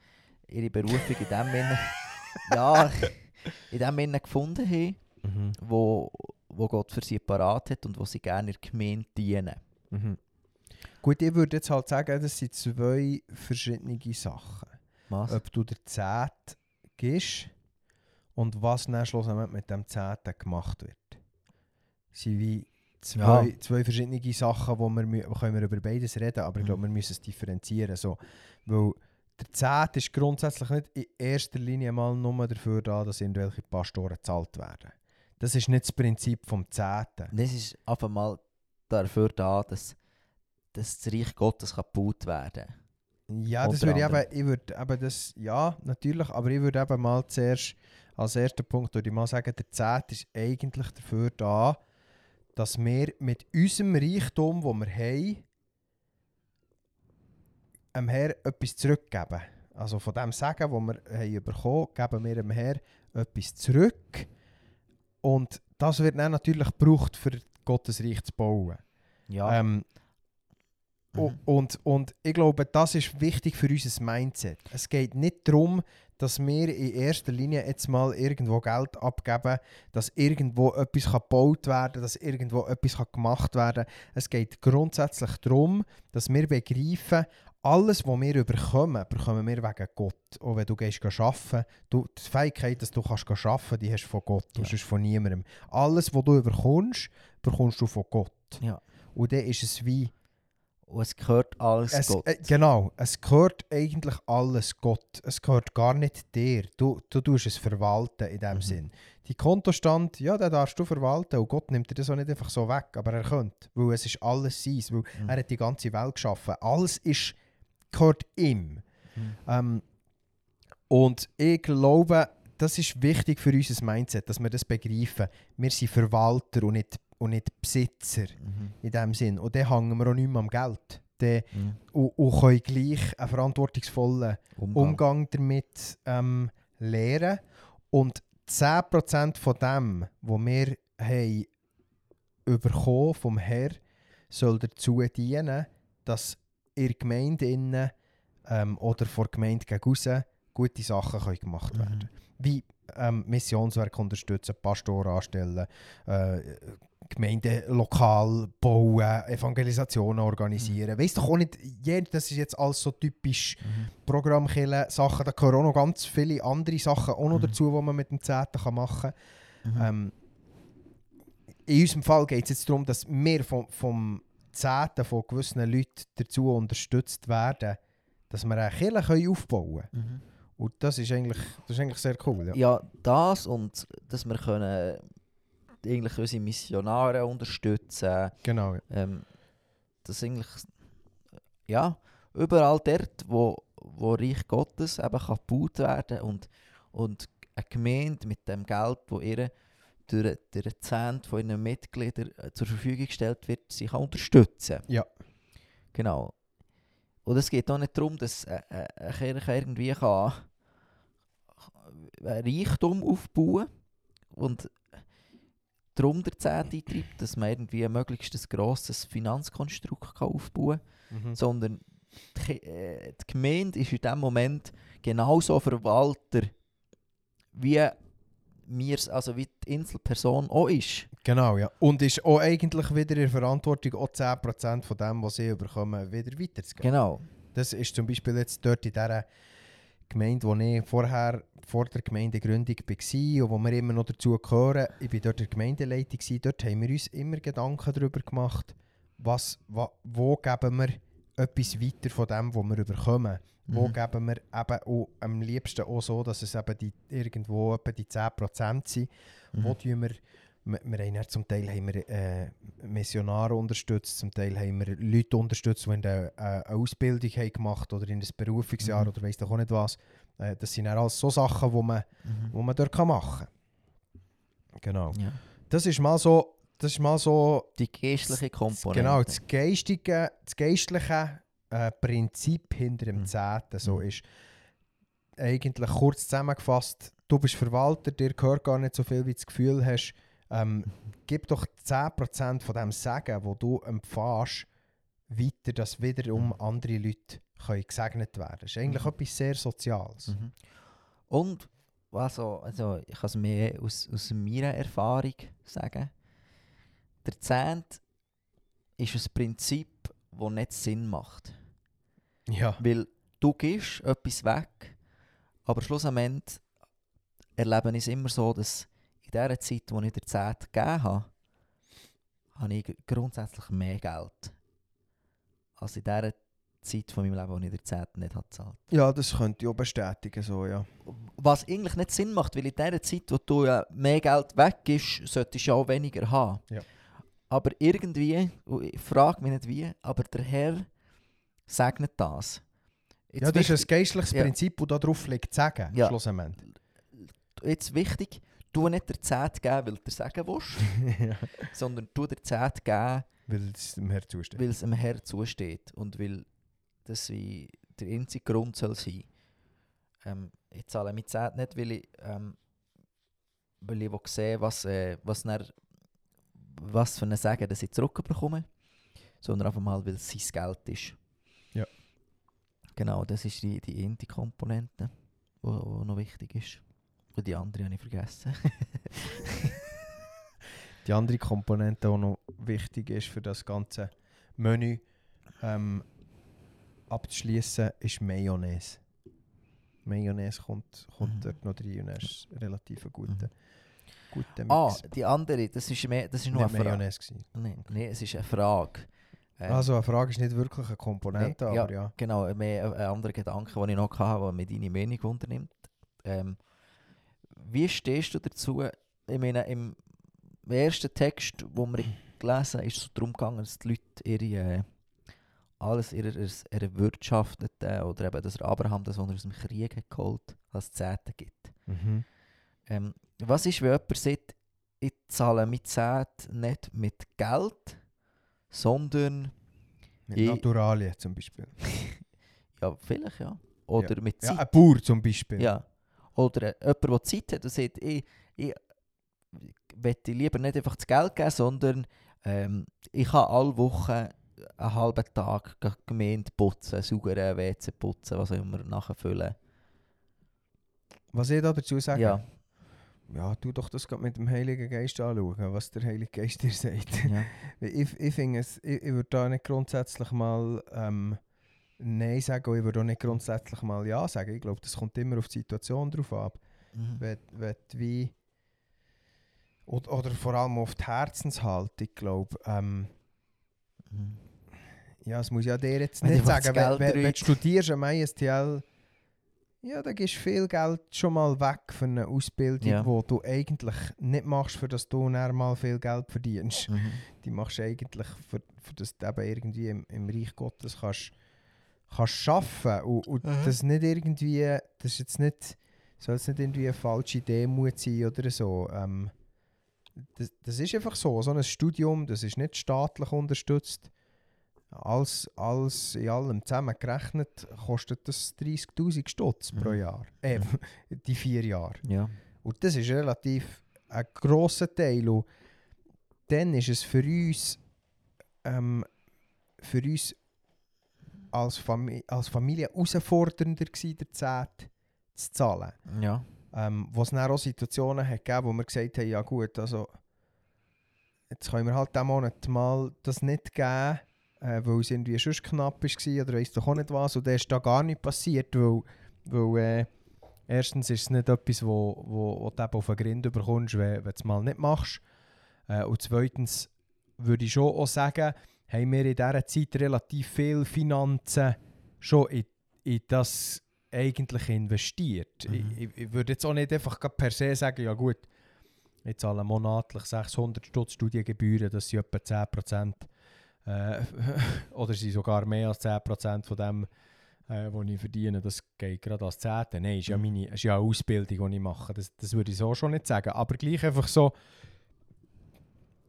ihre Berufung in dem Innen, ja, in dem Innen gefunden haben, Mhm. wo, wo Gott für sie parat hat und wo sie gerne in der Gemeinde dienen. Mhm. Gut, ich würde jetzt halt sagen, das sind zwei verschiedene Sachen. Was? Ob du der Zehnt gibst und was dann schlussendlich mit dem Zehnten gemacht wird. Das sind wie zwei, Ja. zwei verschiedene Sachen, wo wir, können wir über beides reden, aber ich glaube, Mhm. wir müssen es differenzieren. So. Weil der Zehnt ist grundsätzlich nicht in erster Linie mal nur dafür da, dass irgendwelche Pastoren gezahlt werden. Das ist nicht das Prinzip vom Zehnten. Das ist einfach mal dafür da, dass, dass das Reich Gottes kann gebaut werden Ja, das würde ich eben, ich würde eben das, ja, natürlich, aber ich würde eben mal zuerst, als erster Punkt würde ich mal sagen, der Zehnt ist eigentlich dafür da, dass wir mit unserem Reichtum, den wir haben, dem Herr etwas zurückgeben. Also von dem Sagen, das wir haben bekommen geben wir dem Herr etwas zurück. Und das wird dann natürlich gebraucht, für Gottes Reich zu bauen. Ja. Ähm, O- mhm. Und, und ich glaube, das ist wichtig für unser Mindset. Es geht nicht darum, dass wir in erster Linie jetzt mal irgendwo Geld abgeben, dass irgendwo etwas gebaut werden kann, dass irgendwo etwas gemacht werden kann. Es geht grundsätzlich darum, dass wir begreifen, alles, was wir überkommen, bekommen wir wegen Gott. Auch wenn du gehst arbeiten, du, die Fähigkeit, dass du kannst arbeiten die hast du von Gott, du Ja. hast von niemandem. Alles, was du überkommst, bekommst du von Gott. ja. Und dann ist es wie Und es gehört alles es, Gott. äh, genau, es gehört eigentlich alles Gott. Es gehört gar nicht dir. Du, du tust es verwalten in dem Mhm. Sinn. Die Kontostand, ja, den darfst du verwalten und Gott nimmt dir das auch nicht einfach so weg, aber er könnte, weil es ist alles sein, weil Mhm. er hat die ganze Welt geschaffen. Alles ist, gehört ihm. Mhm. Ähm, und ich glaube, das ist wichtig für unser Mindset, dass wir das begreifen. Wir sind Verwalter und nicht, und nicht Besitzer Mhm. in dem Sinn. Und dann hängen wir auch nicht mehr am Geld. Dann Mhm. und, und können gleich einen verantwortungsvollen Umgang. Umgang damit ähm, lernen. Und 10% von dem, was wir haben bekommen vom Herr, soll dazu dienen, dass in der Gemeinde innen, ähm, oder vor der Gemeinde gegen raus gute Sachen können gemacht werden Mhm. Wie ähm, Missionswerk unterstützen, Pastor anstellen, äh, Gemeinde lokal bauen, Evangelisationen organisieren. Weißt doch auch nicht, das ist jetzt alles so typisch Mhm. Programmkiller Sachen. Da gehören auch noch ganz viele andere Sachen auch noch Mhm. dazu, die man mit dem Zehnten kann machen kann. Mhm. Ähm, in unserem Fall geht es jetzt darum, dass wir vom, vom Zehnten von gewissen Leuten dazu unterstützt werden, dass wir eine Kirche aufbauen können. Und das ist eigentlich, das ist eigentlich sehr cool. Ja. Ja, das und dass wir können eigentlich unsere Missionare unterstützen Genau. Ja. ähm, das eigentlich ja überall dort wo, wo Reich Gottes eben kann gebaut werden und, und eine Gemeinde mit dem Geld wo ihr durch, durch den Zehnt von ihren Mitgliedern äh, zur Verfügung gestellt wird, sie kann unterstützen Ja. genau und es geht auch nicht darum, dass äh, äh, eine Kirche irgendwie kann Reichtum aufbauen und darum der Zehnt eintreibt, dass man irgendwie möglichst ein grosses Finanzkonstrukt kann aufbauen kann, Mhm. sondern die, äh, die Gemeinde ist in dem Moment genauso Verwalter, wie wir also wie die Inselperson auch ist. Genau, ja. Und ist auch eigentlich wieder in der Verantwortung, auch 10% von dem, was sie bekommen, wieder weiterzugeben. Genau. Das ist zum Beispiel jetzt dort in dieser Gemeinde, wo ich vorher vor der Gemeindegründung war und wo wir immer noch dazu gehören, ich war dort in der Gemeindeleitung, dort haben wir uns immer Gedanken darüber gemacht, was, wa, wo geben wir etwas weiter von dem, was wir bekommen. Wo Mhm. geben wir eben auch, am liebsten auch so, dass es eben die, irgendwo etwa die 10% sind. Mhm. Wo, tun wir, wir, wir haben zum Teil haben wir, äh, Missionare unterstützt, zum Teil haben wir Leute unterstützt, die eine, eine Ausbildung haben gemacht oder in ein Berufungsjahr Mhm. oder weiss doch auch nicht was. Äh, das sind dann alles so Sachen, die man, Mhm. wo man dort kann machen kann. Genau. Ja. Das ist mal so, das ist mal so Die geistliche Komponente. Genau, das geistige, das geistliche äh, Prinzip hinter dem Mhm. Zehnten so Mhm. ist eigentlich kurz zusammengefasst, du bist Verwalter, dir gehört gar nicht so viel, wie du das Gefühl hast, ähm, gib doch 10% von dem Sagen, wo du empfährst, weiter, dass wiederum Mhm. andere Leute können gesegnet werden Das ist eigentlich Mhm. etwas sehr Soziales. Mhm. Und also, also ich kann es mehr aus, aus meiner Erfahrung sagen. Der Zehnt ist ein Prinzip, das nicht Sinn macht. Ja. Weil du gibst etwas weg, aber schlussendlich erlebe ich es immer so, dass in der Zeit, wo ich der Zehnt gegeben habe, habe ich grundsätzlich mehr Geld als in der Zeit von meinem Leben, wo ich der Zehnt nicht habe gezahlt. ja, das könnte ich auch bestätigen, so, ja. Was eigentlich nicht Sinn macht, weil in der Zeit, wo du ja mehr Geld weggibst, solltest du auch weniger haben. Ja. Aber irgendwie, ich frage mich nicht wie, aber der Herr segnet das. Jetzt ja, das ist ein geistliches Ja. Prinzip, das darauf liegt, zu sagen, Ja. schlussendlich. jetzt wichtig, du nicht der Zehnt geben, weil du der sagen willst, ja. sondern du der Zehnt geben, Weil es dem Herrn zusteht. weil es dem Herr zusteht und weil das wie der einzige Grund soll sein. Ähm, ich zahle mit Zehnt nicht, weil ich, ähm, weil ich sehen was, äh, was, dann, was für ein Sagen das ich zurückbekomme, sondern einfach mal, weil es sein Geld ist. Ja. Genau, das ist die, die eine Komponente, die noch wichtig ist. Und die andere habe ich vergessen. Die andere Komponente, die noch wichtig ist für das ganze Menü ähm, abzuschließen, ist Mayonnaise. Mayonnaise kommt, kommt Mhm. dort noch rein und ist relativ ein guter, guter Mix. ah, die andere, das ist, mehr, das ist nur Nicht eine Frage. Mayonnaise gewesen. Nein, nee, es ist eine Frage. Ähm, Also eine Frage ist nicht wirklich eine Komponente, Nee, ja. aber ja. Genau, mehr ein, anderer Gedanke, den ich noch hatte, der mir deine Meinung unternimmt. Ähm, wie stehst du dazu? Ich meine, im ersten Text, den wir gelesen haben, ist es so darum gegangen, dass die Leute ihre, äh, alles ihre, erwirtschafteten oder eben, dass Abraham das, was er aus dem Krieg hat geholt als Zehnte gibt. Mhm. Ähm, was ist, wenn jemand sagt, ich zahle mit Zehnt nicht mit Geld, sondern Mit Ich- Naturalien zum Beispiel. ja, vielleicht ja. Oder mit Ja, Zeit. ein Bauer zum Beispiel. Ja. Oder jemand, der Zeit hat und sagt, ich, ich möchte lieber nicht einfach das Geld geben, sondern ähm, ich kann alle Wochen einen halben Tag Gemeinde putzen, saugern, WC putzen, was auch immer, nachfüllen. Was ich da dazu sage, Ja. ja, tu doch das mit dem Heiligen Geist anschauen, was der Heilige Geist dir sagt. ja. Ich, ich ich, ich würde da nicht grundsätzlich mal ähm, Nein sagen und ich würde auch nicht grundsätzlich mal Ja sagen. Ich glaube, das kommt immer auf die Situation drauf ab. Mhm. Wenn, wenn wie, oder, oder vor allem auf die Herzenshaltung, ich glaube, ähm, Mhm. ja, es muss ja dir jetzt Wenn nicht sagen, das wenn, wenn, wenn du studierst am ISTL, ja, da gibst du viel Geld schon mal weg für eine Ausbildung, Ja. die du eigentlich nicht machst, für dass du dann mal viel Geld verdienst. Mhm. Die machst du eigentlich, für, für dass du eben irgendwie im, im Reich Gottes kannst, kannst arbeiten und, und Mhm. das nicht irgendwie, das ist jetzt nicht, soll jetzt nicht irgendwie eine falsche Demut sein oder so. Ähm, das, das ist einfach so, so ein Studium, das ist nicht staatlich unterstützt. Alles, alles in allem zusammengerechnet kostet das 30'000 Stutz pro Mhm. Jahr. Äh, die vier Jahre. Ja. Und das ist relativ ein grosser Teil. Und dann ist es für uns, ähm, für uns als, Fami als Familie herausfordernder gewesen, der Zehnt zu zahlen. Ja. Ähm, wo es dann auch Situationen hat gegeben, wo wir gesagt haben, ja gut, also jetzt können wir halt diesen Monat mal das nicht geben, äh, weil es irgendwie schon knapp war oder weiss doch auch nicht was. Und dann ist da gar nicht passiert, weil, weil äh, erstens ist es nicht etwas, wo, wo, wo du auf den Grind bekommst, wenn, wenn du es mal nicht machst. Äh, und zweitens würde ich schon auch sagen, haben wir in dieser Zeit relativ viel Finanzen schon in, in das eigentlich investiert. Mhm. Ich, ich, würde jetzt auch nicht einfach per se sagen, ja gut, ich zahle monatlich 600 Stutz Studiengebühren, das sind etwa 10%. Äh, oder sind sogar mehr als 10% von dem, äh, was ich verdiene, das geht gerade als Zehnte. Nein, ist ja, Mhm. meine, ist ja eine Ausbildung, die ich mache. Das, das würde ich so schon nicht sagen. Aber gleich einfach so,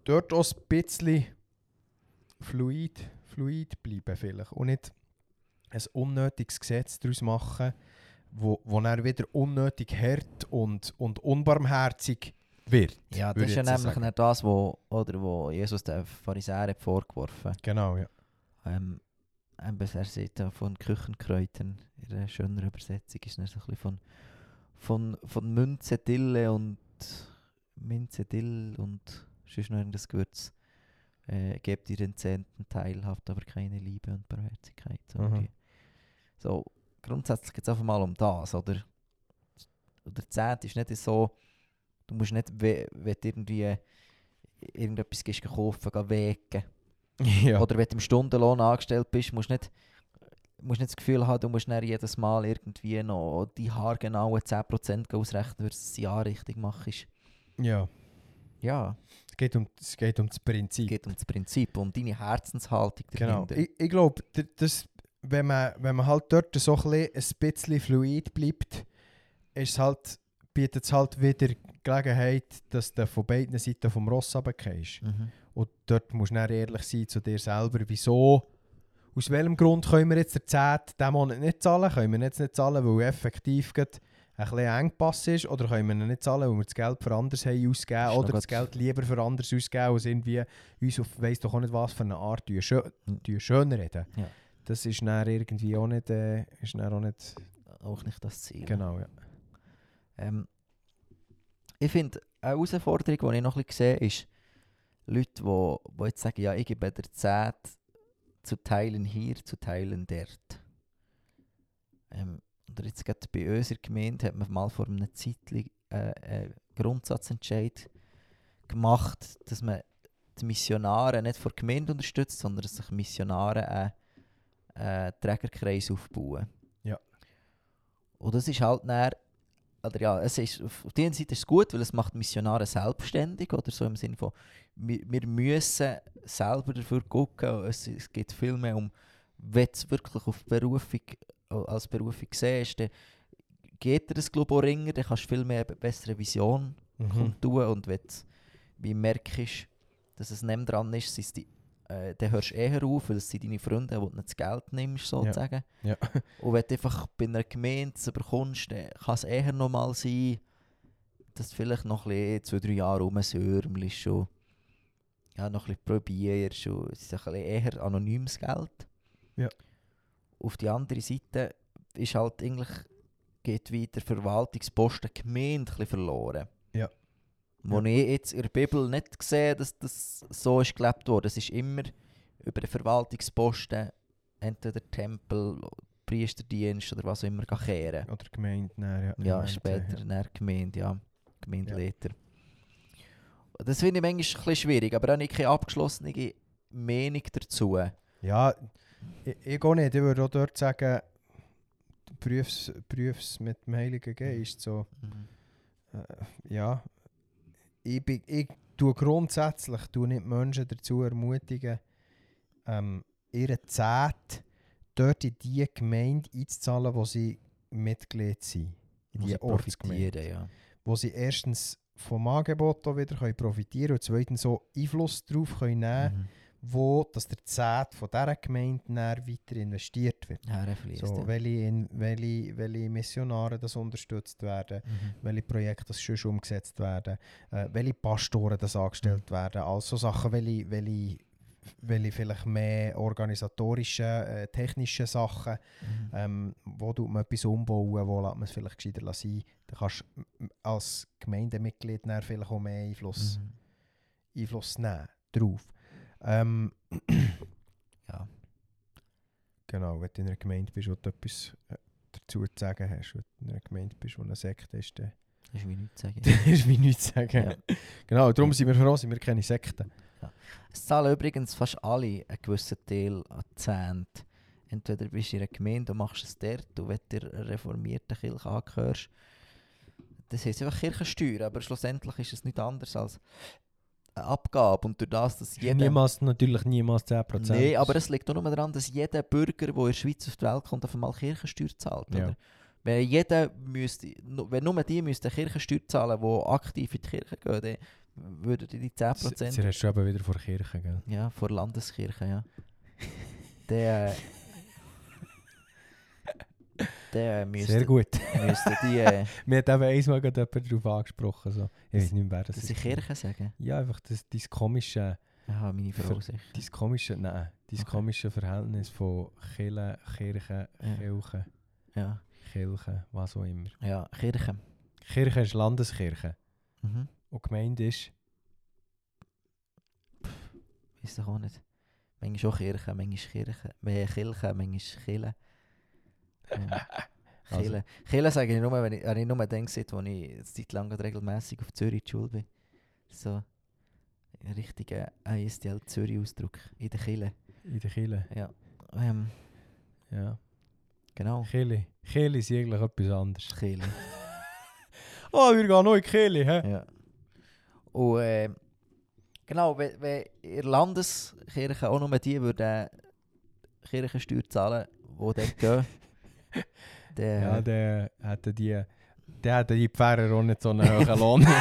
dort auch ein bisschen fluid, fluid bleiben vielleicht. Und nicht ein unnötiges Gesetz daraus machen, wo, wo dann wieder unnötig hart und, und unbarmherzig wird. Ja, das ist ja so nämlich sagen. das, wo, oder, wo Jesus den Pharisäern hat vorgeworfen Genau, ja. ähm, Er sagt ja von Küchenkräutern, in einer schönen Übersetzung ist es so ein bisschen von, von, von Münze, Dille und Minze, Dill und sonst noch irgendein Gewürz. Äh, gebt ihr den zehnten Teil, habt aber keine Liebe und Barmherzigkeit. So, Mhm. so grundsätzlich geht es einfach mal um das, oder? Oder Zehnt ist nicht so, du musst nicht, we- wenn du irgendwie irgendetwas gehst kaufen, gehen wegen. ja. Oder wenn du im Stundenlohn angestellt bist, musst du nicht, musst nicht das Gefühl haben, du musst dann jedes Mal irgendwie noch die haargenauen 10% ausrechnen, weil du das Jahr richtig machst. ja. Ja, Es geht, um, es geht um das es Prinzip. geht um das Prinzip und deine Herzenshaltung Genau. dahinter. Ich, ich glaube, das, wenn, man, wenn man halt dort so ein bisschen, fluid bleibt, ist es halt, bietet es halt wieder Gelegenheit, dass du von beiden Seiten vom Ross runtergehst. Mhm. Und dort musst du dann ehrlich sein zu dir selber, wieso, aus welchem Grund können wir jetzt den 10. diesen Monat nicht zahlen? Können wir jetzt nicht zahlen, weil effektiv gerade ein bisschen Engpass ist? Oder können wir ihn nicht zahlen, weil wir das Geld für anderes haben ausgegeben Oder das Geld lieber für anderes ausgeben, als irgendwie uns auf weiss doch auch nicht was für eine Art tun schö Mhm. tun schön reden. Ja. Das ist dann irgendwie auch nicht, äh, ist dann auch nicht Auch nicht das Ziel. genau, ja. Ähm, ich finde, eine Herausforderung, die ich noch ein bisschen sehe, ist Leute, die, die jetzt sagen, ja, ich gebe der 10 zu teilen hier, zu teilen dort. Ähm, oder jetzt gerade bei unserer Gemeinde hat man mal vor einer Zeit äh, einen Grundsatzentscheid gemacht, dass man die Missionare nicht vor der Gemeinde unterstützt, sondern dass sich Missionare einen, einen Trägerkreis aufbauen. Ja. Und das ist halt dann oder ja, es ist, auf der einen Seite ist es gut, weil es macht Missionare selbstständig oder so im Sinne von, wir, wir müssen selber dafür gucken. Es, es geht viel mehr um, wenn es wirklich auf Berufung, äh, als Berufung siehst, dann geht dir das glaube ich ringer, dann kannst du viel mehr bessere Vision Mhm. kundtun und wenn du wie merkst, dass es nicht dran ist, sind die, äh, dann hörst du eher auf, weil es sind deine Freunde, wo du nicht das Geld nimmst, sozusagen. Ja. Und wenn du einfach bei einer Gemeinde es bekommst, dann kann es eher noch mal sein, dass du vielleicht noch ein bisschen, zwei, drei Jahre rumsürmelst schon. Ja, noch ein bisschen probierst. und Es ist ein bisschen eher anonymes Geld. Ja. Auf die andere Seite ist halt eigentlich, geht wie der Verwaltungsposten Gemeinde verloren. Ja. Wo ich jetzt in der Bibel nicht sehe, dass das so ist gelebt worden. Es ist immer über den Verwaltungsposten, entweder Tempel, Priesterdienst oder was auch immer, kehren. Oder Gemeinde, dann, ja. Ja, später ja. der Gemeinde, ja. Gemeindeleiter. Das finde ich manchmal ein bisschen schwierig, aber auch nicht keine abgeschlossene Meinung dazu. Ja, ich, ich gehe nicht. Ich würde auch dort sagen, prüf's, prüf's mit dem Heiligen Geist. So, äh, ja, ich, bin, ich tue grundsätzlich tue nicht Menschen dazu ermutigen, ähm, ihre Zeit dort in die Gemeinde einzuzahlen, wo sie Mitglied sind. In die Ortsgemeinde. ja. Wo sie erstens vom Angebot wieder können profitieren können und zweitens so Einfluss darauf können nehmen Mhm. Wo dass der Zeit von dieser Gemeinde weiter investiert wird. Herfließt, So, ja. welche, in, welche, welche Missionare das unterstützt werden, Mhm. welche Projekte das schon umgesetzt werden, äh, welche Pastoren das angestellt werden, also Sachen, welche, welche, welche vielleicht mehr organisatorische, äh, technische Sachen, Mhm. ähm, wo man etwas umbauen, wo lässt man es vielleicht gescheiter sein. Da kannst du als Gemeindemitglied vielleicht auch mehr Einfluss, Mhm. Einfluss nehmen drauf. Ähm, Ja. Genau, wenn du in einer Gemeinde bist und du etwas äh, dazu zu sagen hast, wenn du in einer Gemeinde bist, wo eine Sekte ist, dann ist wie nichts zu sagen. ist wie nichts zu sagen. Ja. Genau, darum sind wir froh, sind wir keine Sekte. Es zahlen übrigens fast alle einen gewissen Teil an Zehnt. Entweder bist du in einer Gemeinde und machst es dort, und wenn du der reformierten Kirche angehörst, das heisst einfach Kirchensteuer, aber schlussendlich ist es nicht anders als Abgabe. Und durch das, dass jeder... Niemals, natürlich niemals 10%. Nein, aber es liegt auch nur daran, dass jeder Bürger, der in der Schweiz auf die Welt kommt, auf einmal Kirchensteuer zahlt. Ja. Oder? Wenn, jeder müsste, wenn nur die müssten Kirchensteuer zahlen, die aktiv in die Kirche gehen, dann würden die 10%... Sie du eben wieder vor der Kirche, gell? Ja, vor Landeskirche, ja. der... äh, Der müsste, Sehr gut. müsste die... Äh, hat eben einmal jemand darauf angesprochen. So. Ich weiß nicht mehr, wer das dass ist. sie Kirche sagen. Ja, einfach das, dieses komische, Ja, meine Frau sicher. dieses komische, nein, dieses Okay. komische Verhältnis von Kirche, Kirche, Ja. Kirche, Ja, Kirche, was auch immer. ja, Kirche. Kirche ist Landeskirche Mhm. und Gemeinde ist Weiß doch auch nicht. Manchmal auch Kirche, manchmal Kirche. Mehr Kirche, manchmal Kille. Ähm, Also-. Kille sage ich nur, wenn ich, wenn ich nur sehe, wo ich eine Zeit lang gerade regelmässig auf Zürich Schule bin. So ein richtiger ISDL Zürich-Ausdruck in der Kille. in der Kirche. Ja. Ähm, Ja. genau. Kirche. Kirche ist eigentlich etwas anderes. Kille. Oh, wir gehen die Kirche, hä? Ja. Und äh, genau, wenn, wenn der Landeskirche auch nur die würden Kirchensteuer zahlen, die dort gehen, dann... Ja, der hätte die, der hätte die Pfarrer auch nicht so einen hohen Lohn.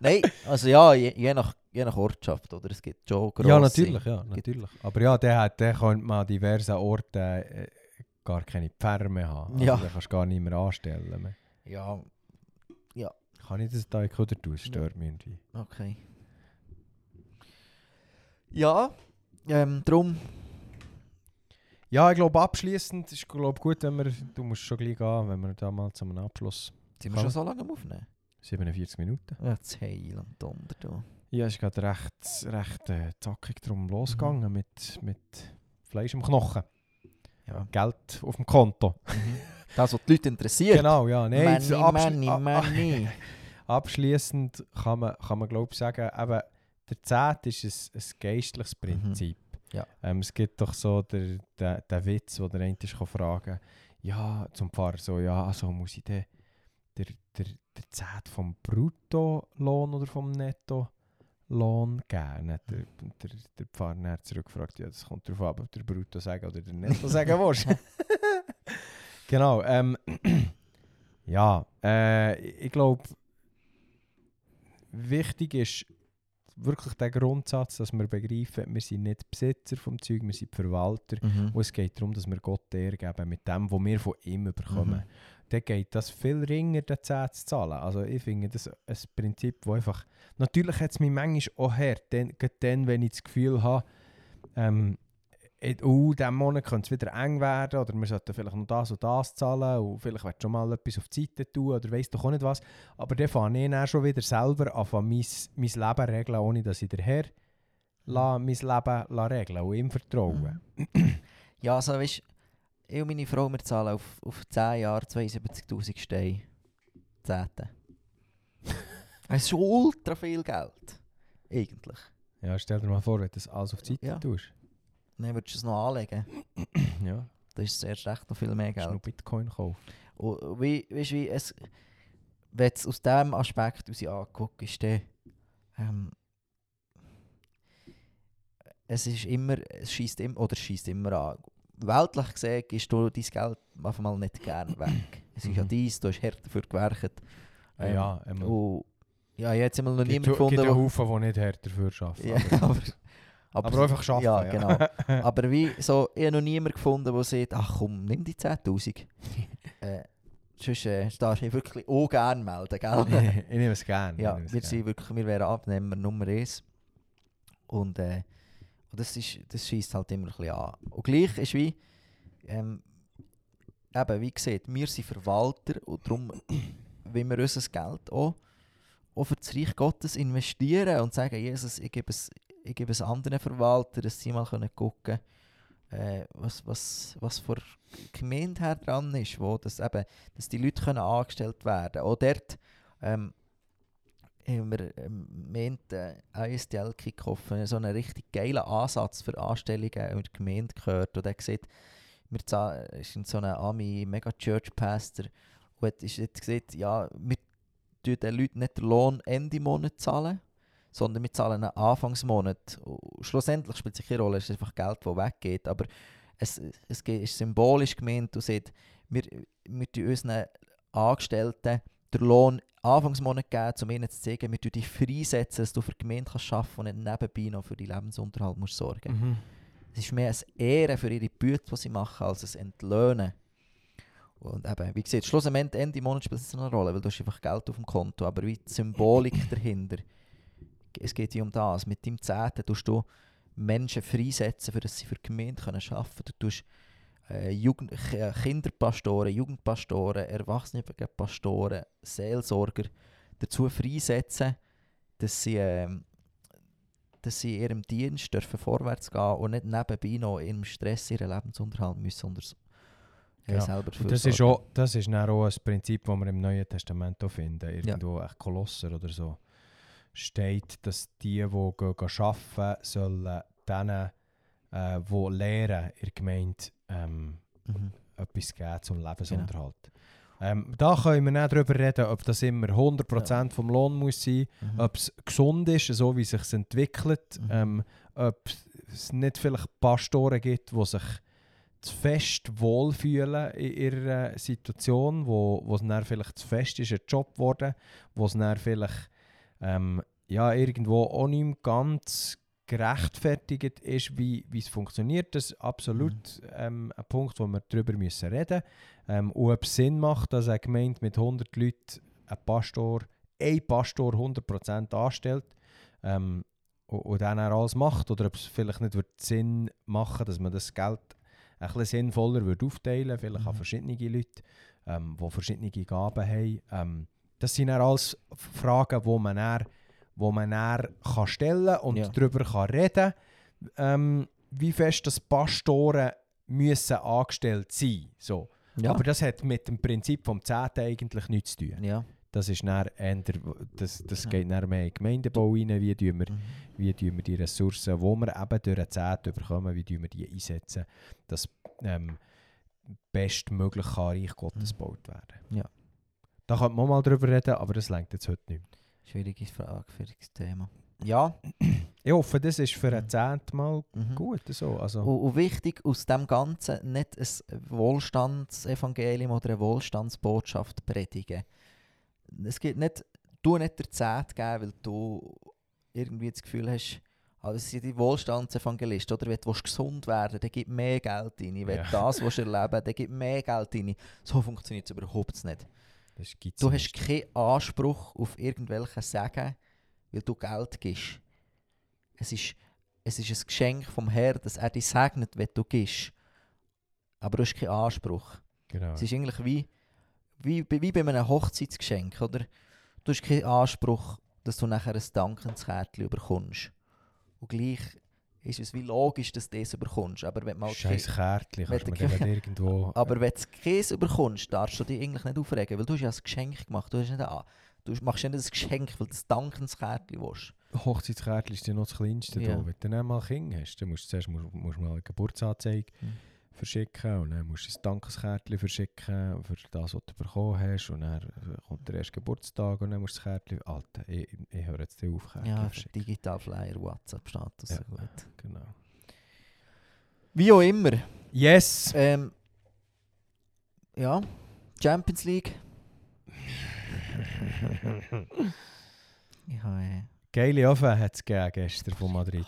Nein, also ja, je, je, nach, je nach Ortschaft, oder? Es gibt schon grosse... ja, natürlich, ja, natürlich. Aber ja, der, hat, der könnte man an diversen Orten äh, gar keine Pfarrer mehr haben. Also Ja. Den kannst du gar nicht mehr anstellen. Mehr. Ja, Kann ich das da in oder tun? Stört mich irgendwie. okay. Ja, ähm, drum... Ja, ich glaube abschließend ist glaub, gut, wenn wir, du musst schon gleich gehen, wenn wir da mal zu einem Abschluss Sind wir schon so lange am Aufnehmen? 47 Minuten. Ja, das Heil und Donder da. Ja, es ist gerade recht, recht äh, zackig drum Mhm. losgegangen mit, mit Fleisch am Knochen. Ja. Geld auf dem Konto. Das, was die Leute interessiert. Genau, ja. Nein, money, abschli- money. Abschließend kann man, kann man glaube ich sagen, eben, der Zehnt ist ein, ein geistliches Prinzip. Ja. Ähm, es gibt doch so den, den, den Witz, wo der eine fragen ja, zum Pfarrer so, ja, also muss ich den, der, der, der Zehnt vom Bruttolohn oder vom Nettolohn geben? Hat Der, der, der Pfarrer zurückgefragt, ja, das kommt darauf an, ob der Brutto sagen oder der Netto sagen willst. genau, ähm, ja, äh, ich glaube, wichtig ist wirklich der Grundsatz, dass wir begreifen, wir sind nicht Besitzer vom Zeug, wir sind Verwalter. Mhm. Und es geht darum, dass wir Gott Ehre geben mit dem, was wir von ihm bekommen. Mhm. Dann geht das viel ringer, den 10 zu zahlen. Also ich finde das ein Prinzip, das einfach... Natürlich hat es mich manchmal auch her, dann, gerade dann, wenn ich das Gefühl habe, ähm, oh, diesen Monat könnte es wieder eng werden oder wir sollten vielleicht noch das und das zahlen und vielleicht willst schon mal etwas auf die Seite tun oder weiss doch auch nicht was. Aber dann fange ich dann schon wieder selber an, mein, mein Leben regeln, ohne dass ich der Herr la, mein Leben la regeln und ihm vertrauen. Ja, also weißt ich und meine Frau, wir zahlen auf, auf 10 Jahre 72'000 Steine. Zehnte. Das ist ultra viel Geld. Eigentlich. Ja, stell dir mal vor, wenn du das alles auf die Seite Ja. tust. Dann würdest du es noch anlegen. Ja, Das ist zuerst echt noch viel mehr kannst du noch Geld. Bitcoin kaufen. Und wie, weißt, wie es, wenn es aus diesem Aspekt aus anguckt, ist der, ähm, es ist immer, es schießt immer, oder schießt immer an. Weltlich gesehen gibst du dein Geld einfach mal nicht gerne weg. Es ist ja Mhm. dies, du hast hart dafür gewerkt. Ähm, ja, einmal. und, ja, jetzt immer noch gibt, niemanden gibt gefunden, einen wo- Haufen, die nicht härter dafür arbeiten. ja, aber, aber, aber einfach arbeiten. Ja, genau. Aber wie so, ich habe noch niemanden gefunden, der sagt, ach komm, nimm die 10'000. äh, sonst äh, darfst du dich wirklich auch gerne melden, gell? ich nehme es gerne. ja, wir sind wirklich, wir wären Abnehmer Nummer 1. Und, äh, und das, ist, das schießt halt immer ein bisschen an. Und gleich ist wie, ähm, eben, wie gesagt, wir sind Verwalter und darum wollen wir unser Geld auch, auch für das Reich Gottes investieren und sagen, Jesus, ich gebe es, ich gebe es anderen Verwaltern, dass sie mal können gucken äh, was, was, was für Gemeinde her dran ist, wo das eben, dass die Leute können angestellt werden Auch dort ähm, haben wir ähm, meint, äh, ISDL Kickoff so einen richtig geilen Ansatz für Anstellungen in der Gemeinde gehört. Und er sieht, wir in so einer Ami Mega Church Pastor und hat, gesagt, ja, wir tun den Leuten nicht den Lohn Ende Monat zahlen, sondern wir zahlen einen Anfangsmonat. Und schlussendlich spielt sich keine Rolle, es ist einfach Geld, das weggeht, aber es, es ist symbolisch gemeint und sagt, wir, wir tun unseren Angestellten den Lohn Anfangsmonat geben, um ihnen zu zeigen, wir tun dich freisetzen, dass du für die Gemeinde kannst arbeiten und nicht nebenbei noch für deinen Lebensunterhalt musst sorgen Mhm. es ist mehr ein Ehren für ihre Büte, die sie machen, als ein Entlöhnen. Und eben, wie gesagt, schlussendlich Ende Monat spielt es eine Rolle, weil du hast einfach Geld auf dem Konto, aber wie die Symbolik dahinter, es geht hier um das. Mit deinem Zehnten tust du Menschen freisetzen, für dass sie für die Gemeinde können arbeiten können. Du tust äh, Jugend K- Kinderpastoren, Jugendpastoren, Erwachsenenpastoren, Seelsorger dazu freisetzen, dass sie, ähm, dass sie in ihrem Dienst dürfen vorwärts gehen und nicht nebenbei noch im Stress ihren Lebensunterhalt müssen unter äh, Ja, selber Und das ist, auch, das ist dann auch ein Prinzip, das wir im Neuen Testament auch finden. Irgendwo ein Kolosser oder so steht, dass die, die arbeiten, sollen denen, äh, die lehren in der Gemeinde, ähm, Mhm. etwas geben zum Lebensunterhalt. Ähm, da können wir nicht darüber reden, ob das immer 100% vom Lohn muss sein Mhm. ob es gesund ist, so wie es sich entwickelt, Mhm. ähm, ob es nicht vielleicht Pastoren gibt, die sich zu fest wohlfühlen in ihrer Situation, wo, wo es dann vielleicht zu fest ist, ein Job geworden, wo es dann vielleicht ähm, ja, irgendwo auch nicht mehr ganz gerechtfertigt ist, wie, es funktioniert. Das ist absolut ähm, ein Punkt, wo wir darüber müssen reden müssen. Ähm, und ob es Sinn macht, dass eine Gemeinde mit 100 Leuten einen Pastor, ein Pastor 100% anstellt ähm, und, und dann auch alles macht, oder ob es vielleicht nicht wird Sinn machen dass man das Geld ein bisschen sinnvoller würde aufteilen vielleicht an Mhm. verschiedene Leute, ähm, die verschiedene Gaben haben. Ähm, das sind dann alles Fragen, die man dann, wo man dann kann stellen und Ja. darüber kann reden ähm, wie fest das Pastoren müssen angestellt sein so. Ja. Aber das hat mit dem Prinzip vom Zehnten eigentlich nichts zu tun. ja. Das, ist dann eher, das, das geht dann mehr in den Gemeindebau rein, wie tun wir Mhm. wie tun wir die Ressourcen, die wir eben durch den Zehnten bekommen, wie tun wir die einsetzen, dass ähm, bestmöglich kann Reich Gottes Mhm. gebaut werden. Ja. Da könnte man mal drüber reden, aber das lenkt jetzt heute nicht. mehr. Schwierige Frage, schwieriges Thema. Ja. Ich hoffe, das ist für ein Mhm. Zehnten mal Mhm. gut. So. Also, Und, und wichtig aus dem Ganzen nicht ein Wohlstandsevangelium oder eine Wohlstandsbotschaft predigen. Es gibt nicht, du nicht der Zehnt geben, weil du irgendwie das Gefühl hast, also es sind die Wohlstandsevangelisten, oder wenn du gesund werden dann gib mehr Geld rein. Wenn Ja. du das willst erleben dann gib mehr Geld rein. So funktioniert es überhaupt nicht. Du hast keinen Anspruch auf irgendwelche Segen, weil du Geld gibst. Es ist, es ist ein Geschenk vom Herrn, dass er dich segnet, wenn du gibst. Aber du hast keinen Anspruch. Genau. Es ist eigentlich wie, wie, bei- wie bei einem Hochzeitsgeschenk, oder? Du hast keinen Anspruch, dass du nachher ein Dankenskärtchen bekommst. Und gleich ist es wie logisch, dass du das bekommst. Aber wenn mal Scheiß Kärtchen, kannst du mir irgendwo... aber wenn du Käse bekommst, darfst du dich eigentlich nicht aufregen, weil du hast ja ein Geschenk gemacht. Du, hast nicht ein, du machst nicht ein Geschenk, weil du das Dankenskärtchen willst. Hochzeitskärtchen ist ja noch das Kleinste. Ja. Da. Wenn du dann mal Kind hast, dann musst du zuerst musst, musst mal eine Geburtsanzeige Mhm. Verschicken und dann musst du ein Dankeskärtchen verschicken für das, was du bekommen hast und dann kommt der erste Geburtstag und dann musst du das Kärtchen... Alter, ich, ich, höre jetzt auf, Kärtchen Ja, verschicken. Digital Flyer, WhatsApp-Status. Ja. gut. Genau. Wie auch immer. Yes! Ähm, ja, Champions League. Ich habe, äh, Geile Offen hat es gestern von Madrid.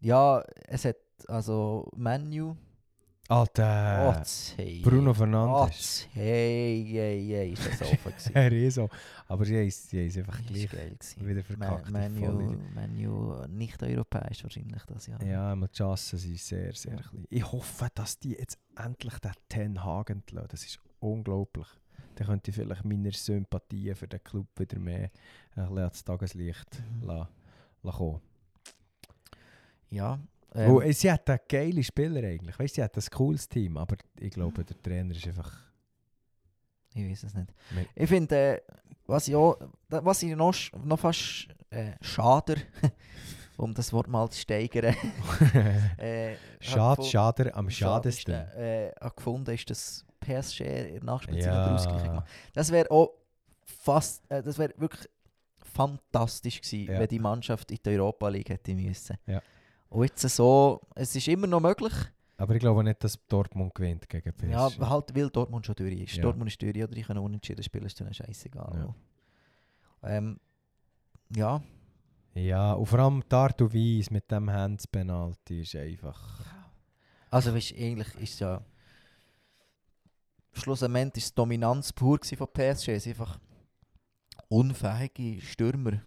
ja, es hat also Menu. Alter, oh, hey. Bruno Oh, Fernandes. hey, hey, hey, ist das offen gewesen. Er ist so. Aber sie haben es einfach gleich wieder verkackt. Menu, Menu nicht europäisch wahrscheinlich das Jahr. Ja, die Chancen sind sehr, sehr Ja. klein. Ich hoffe, dass die jetzt endlich den Ten Hag entlassen. Das ist unglaublich. Dann könnte ich vielleicht meine Sympathien für den Club wieder mehr ein bisschen ans Tageslicht Mhm. lassen, lassen kommen. Ja. Ähm, Ähm, sie hat einen geile Spieler eigentlich. Weißt, sie hat ein cooles Team, aber ich glaube, der Trainer ist einfach. ich weiß es nicht. Me- Ich finde, äh, was ich auch, was ich noch, noch fast äh, schader um das Wort mal zu steigern. äh, Schade, schader am schadesten. Äh, gefunden, ist das PSG in der Nachspielzeit Ja. ja. Ausgleich gemacht. Das wäre auch fast, äh, das wäre wirklich fantastisch gewesen, Ja. wenn die Mannschaft in die Europa League hätte müssen. Ja. Und jetzt so, es ist immer noch möglich. Aber ich glaube nicht, dass Dortmund gewinnt gegen PSG. Ja, halt, weil Dortmund schon durch ist. Ja. Dortmund ist durch, oder die können unentschieden spielen, ist dann scheißegal. Ja. Ähm, ja, Ja, und vor allem die Art und Weise mit dem Hands-Penalty ist einfach... also weißt, du, eigentlich ist ja schlussendlich ist die Dominanz pur von PSG. Es einfach unfähige Stürmer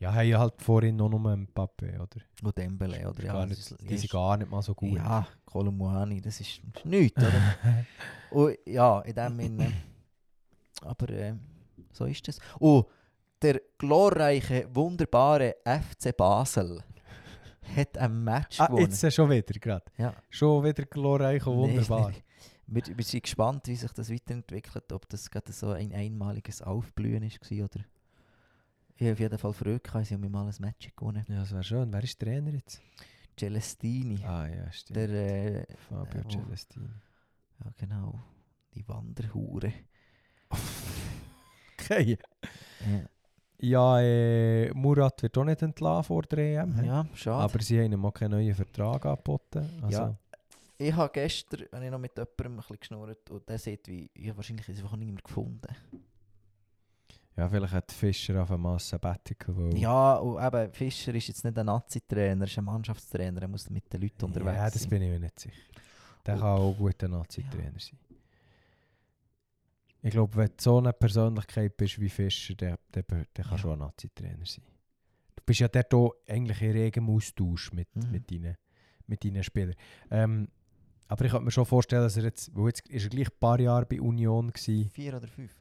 Ja, haben ja halt vorhin noch nur Mbappé, oder? und Dembele, oder? Ja, nicht, ist- die sind gar nicht mal so gut. Ja, Kolumuani, das ist, nichts, oder? Und ja, in dem Sinne. Aber äh, so ist es. Und der glorreiche, wunderbare FC Basel hat ein Match ah, gewonnen. jetzt schon wieder, gerade. Ja. Schon wieder glorreich und Nee, wunderbar. nee. Wir, wir sind gespannt, wie sich das weiterentwickelt, ob das gerade so ein einmaliges Aufblühen war oder... Ich habe auf jeden Fall Freude gehabt, sie haben mir mal ein Match gewonnen. Ja, das wäre schön. Wer ist Trainer jetzt? Celestini, Ah ja, stimmt. der... Äh, Fabio äh, wo- Celestini. ja genau, die Wanderhure. Okay. Ja, Ja, äh, Murat wird auch nicht entlassen vor der EM. ja schade. Aber sie haben ihm auch keinen neuen Vertrag angeboten. Also, Ja. Ich habe gestern habe ich noch mit jemandem ein bisschen geschnurrt und der sagt, wie, ja, wahrscheinlich ist einfach nicht mehr gefunden. Ja, vielleicht hat Fischer auf einmal ein Sabbatical. Weil Ja, und eben, Fischer ist jetzt nicht ein Nazi-Trainer, er ist ein Mannschaftstrainer, er muss mit den Leuten unterwegs Ja, das sein. bin ich mir nicht sicher. Der Und- kann auch ein guter Nazi-Trainer sein. Ich glaube, wenn du so eine Persönlichkeit bist wie Fischer, der, der, der kann Ja. schon ein Nazi-Trainer sein. Du bist ja dort auch eigentlich in regem Austausch mit, Mhm. mit, deinen, mit deinen Spielern. Ähm, aber ich kann mir schon vorstellen, dass er jetzt, weil jetzt ist er gleich ein paar Jahre bei Union gewesen. Vier oder fünf?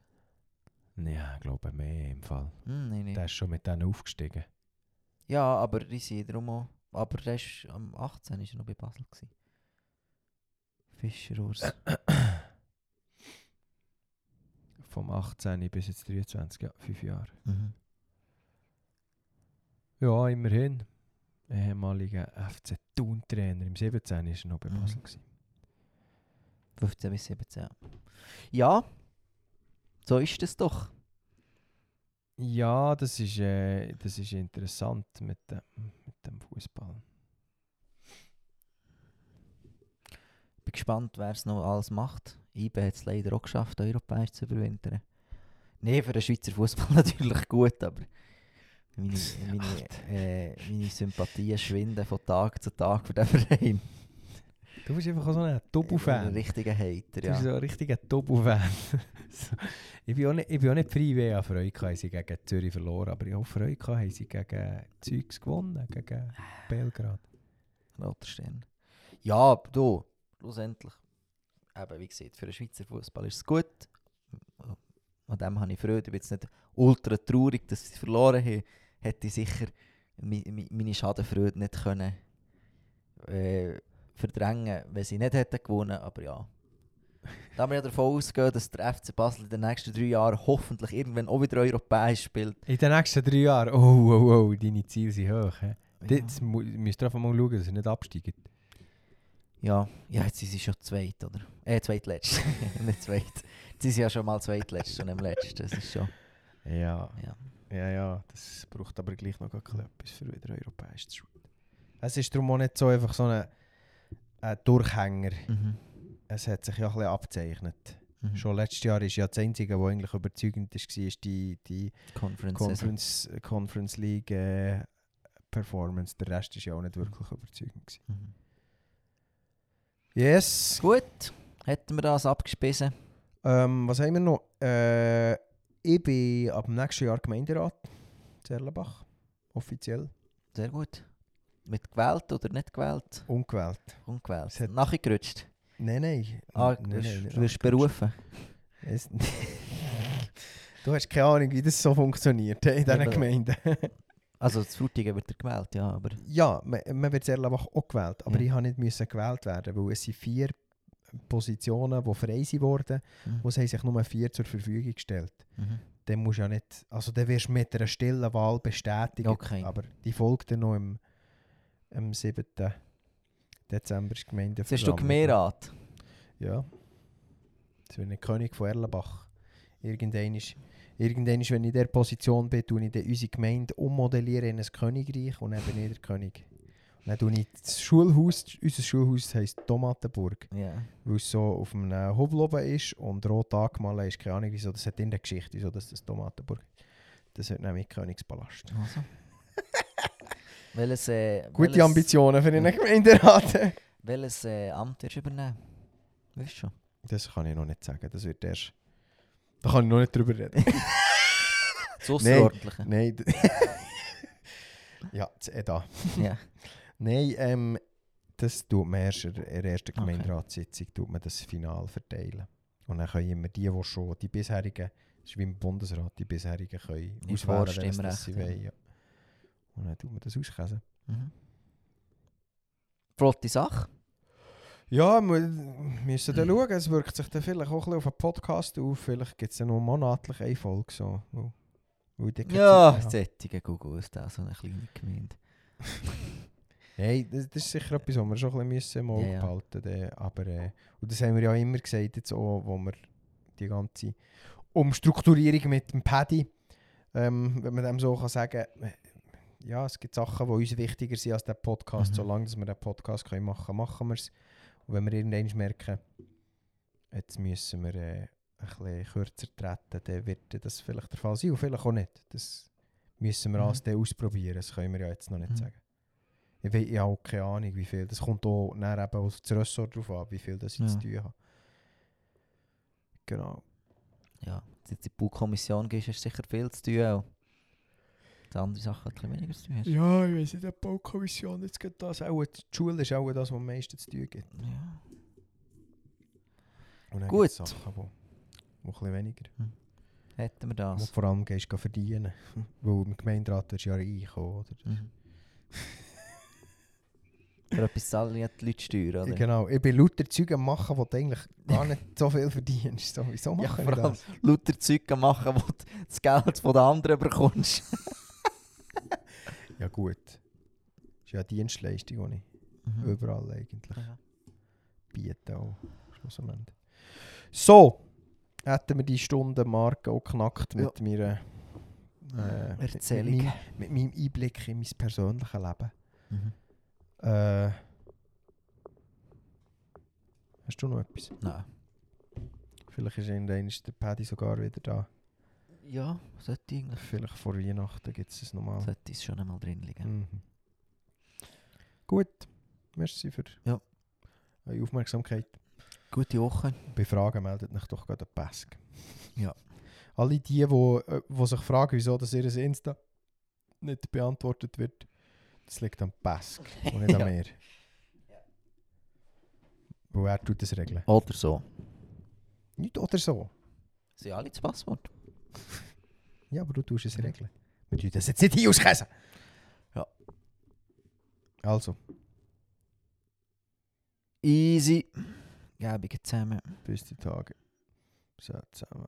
Ja, ich glaube mehr im Fall. Hm, nein, nein. Der ist schon mit denen aufgestiegen. Ja, aber die sind darum auch... Aber der ist am 18 ist er noch bei Basel. Gewesen. Fischer Urs. Vom 18 bis jetzt 23, ja, fünf Jahre. mhm. Ja, immerhin. Ehemaliger FC Thun-Trainer. Im 17 war er noch bei Mhm. Basel. gewesen. 15 bis 17. Ja, so ist es doch. Ja, das ist, äh, das ist interessant mit dem, mit dem Fußball. bin gespannt, wer es noch alles macht. IBE hat es leider auch geschafft, europäisch zu überwintern. Nein, für den Schweizer Fußball natürlich gut, aber meine, meine, äh, meine Sympathien schwinden von Tag zu Tag für den Verein. Du bist einfach so ein Ein Tobu-Fan. richtiger Hater, Du ja. bist so ein richtiger Tobu-Fan. so. ich, bin auch nicht, ich bin auch nicht frei, wie ich Freude haben sie gegen Zürich verloren. Aber ich habe Freude gehabt, haben sie gegen Zeugs gewonnen, gegen Belgrad. Roter Stern. Ja, du, schlussendlich, eben wie gesagt, für den Schweizer Fußball ist es gut. An dem habe ich Freude. Ich bin jetzt nicht ultra traurig, dass sie verloren haben. Hätte ich sicher meine Schadenfreude nicht können äh, verdrängen, wenn sie nicht hätten gewonnen. Aber ja. Da wir ja davon ausgehen, dass der FC Basel in den nächsten drei Jahren hoffentlich irgendwann auch wieder europäisch spielt. In den nächsten drei Jahren, oh, oh, oh, deine Ziele sind hoch. He? Ja, Jetzt müsst ihr einfach mal schauen, dass sie nicht absteigen. ja, ja jetzt sind sie schon zweit, oder? Äh, zweitletzt. nicht zweit. Jetzt sind sie ja schon mal zweitletzt und im letzten. Das ist schon. Ja, Ja. ja, ja. Das braucht aber gleich noch etwas für wieder europäisch zu spielen. Es ist darum auch nicht so einfach so ein, ein Durchhänger. Mhm. Es hat sich ja ein bisschen abzeichnet. Mhm. Schon letztes Jahr ist ja das Einzige, was eigentlich überzeugend ist, war die, die Conference. Conference, Conference League äh, Performance. Der Rest ist ja auch nicht wirklich überzeugend. Gewesen. Mhm. Yes. Gut, hätten wir das abgespissen. Ähm, was haben wir noch? Äh, ich bin ab dem nächsten Jahr Gemeinderat Zerlenbach. Offiziell. Sehr gut. Mit gewählt oder nicht gewählt? Ungewählt. Ungewählt. Hat- Nachgerutscht. Nein, nein. Ah, Nein, du wirst, nein, du wirst berufen. Es- du hast keine Ahnung, wie das so funktioniert in diesen aber- Gemeinden. Also, das Frutigen wird er gewählt, ja, aber... ja, man, man wird Zerlenbach auch gewählt, aber Ja. ich habe nicht müssen gewählt werden, weil es sind vier Positionen, die frei sind worden, Mhm. wo haben sich nur vier zur Verfügung gestellt. Mhm. Dann musst du ja nicht, also dann wirst du mit einer stillen Wahl bestätigt, Okay. aber die folgt dann noch im, am 7. Dezember ist Gemeinde Jetzt hast du Gemeinderat. Ja. Jetzt bin ich König von Erlenbach. Irgendwann, ist, irgendwann ist, wenn ich in dieser Position bin, tue ich dann unsere Gemeinde ummodellieren in ein Königreich und dann bin ich der König. Und dann tue ich das Schulhaus, unser Schulhaus heisst Tomatenburg, Ja. weil es so auf einem Hubel oben ist und rot angemalt ist. Keine Ahnung, wieso das hat in der Geschichte, wieso das, das Tomatenburg Das hat nämlich Königspalast. Also. welches, äh, Gute welches, Ambitionen für einen Gemeinderat. Welches äh, Amt wirst du übernehmen? Weißt schon? Das kann ich noch nicht sagen. Das wird erst... Da kann ich noch nicht drüber reden. Das Ausserordentliche. Nein. d- ja, das EDA. Ja. Nein, ähm, das tut man erst in der ersten. Gemeinderatssitzung tut man das Final verteilen. Und dann können immer die, die schon die bisherigen, das ist wie im Bundesrat, die bisherigen können auswählen, Vorstimmrecht, sie ja. wollen. Ja. Und dann tut man das auskäsen. Mhm. Flotte Sache. Ja, wir müssen dann schauen. Es wirkt sich dann vielleicht auch ein bisschen auf einen Podcast auf. Vielleicht gibt es ja noch monatlich eine Folge. So, dann keine Ja, sättige Google ist da so eine kleine Gemeinde. Nein, das, das ist sicher etwas, was wir schon ein bisschen im Auge Ja, ja. behalten dann. Aber, äh, und das haben wir ja immer gesagt, jetzt auch, wo wir die ganze Umstrukturierung mit dem Paddy, ähm, wenn man dem so kann sagen äh, ja, es gibt Sachen, die uns wichtiger sind als der Podcast. Mhm. Solange dass wir den Podcast können machen machen wir es. Und wenn wir irgendwann merken, jetzt müssen wir äh, ein bisschen kürzer treten, dann wird das vielleicht der Fall sein und vielleicht auch nicht. Das müssen wir Mhm. alles dann ausprobieren, das können wir ja jetzt noch nicht Mhm. sagen. Ich, wei- ich habe auch keine Ahnung, wie viel. Das kommt auch nachher eben auf das Ressort drauf an, wie viel das ich Ja. zu tun habe. Genau. Ja, die Baukommission du sicher viel zu tun. Auch. Die andere Sachen bisschen weniger zu tun hast. Ja, ich weiß nicht, die Baukommission, jetzt geht das auch. Die Schule ist auch das, was am meisten zu tun gibt. Ja. Und dann Gut. Sachen, die, die ein bisschen weniger. Hätten wir Wo das. du vor allem gehst, gehen verdienen. Weil im Gemeinderat wirst du ja reinkommen, oder? Mhm. Für etwas zahlen ja die Leute Steuern, oder? Genau, ich bin lauter Zeug am machen, wo du eigentlich gar nicht so viel verdienst. So, wieso Ja, machen vor wir allem das? lauter Zeug machen, wo du das Geld von den anderen bekommst. Ja gut. Das ist ja eine Dienstleistung, die ich Mhm. überall eigentlich Ja. biete. Auch, schlussendlich. So, hätten wir die Stundenmarke auch geknackt mit Ja. meiner äh, mit, Erzählung. meinem, mit meinem Einblick in mein persönliches Leben. Mhm. Äh, hast du noch etwas? Nein. Vielleicht ist irgendwann ist der Paddy sogar wieder da. Ja, sollte eigentlich. Vielleicht vor Weihnachten gibt es es nochmal. Sollte es schon einmal drin liegen. Mhm. Gut, merci für Ja. eure Aufmerksamkeit. Gute Woche. Bei Fragen meldet euch doch gerade an Pesk. Ja. Alle die, die, äh, die sich fragen, wieso das ihr Insta nicht beantwortet wird, das liegt am Pesk und nicht Ja. an mir. Wo er tut das regeln. Oder so. Nicht oder so. Sind alle das Passwort? Ja, aber du tust es regeln. Wir tun das jetzt nicht hier auskäsen. Ja. Also, Easy. Gäbige zusammen. bis die Tage. So, zusammen.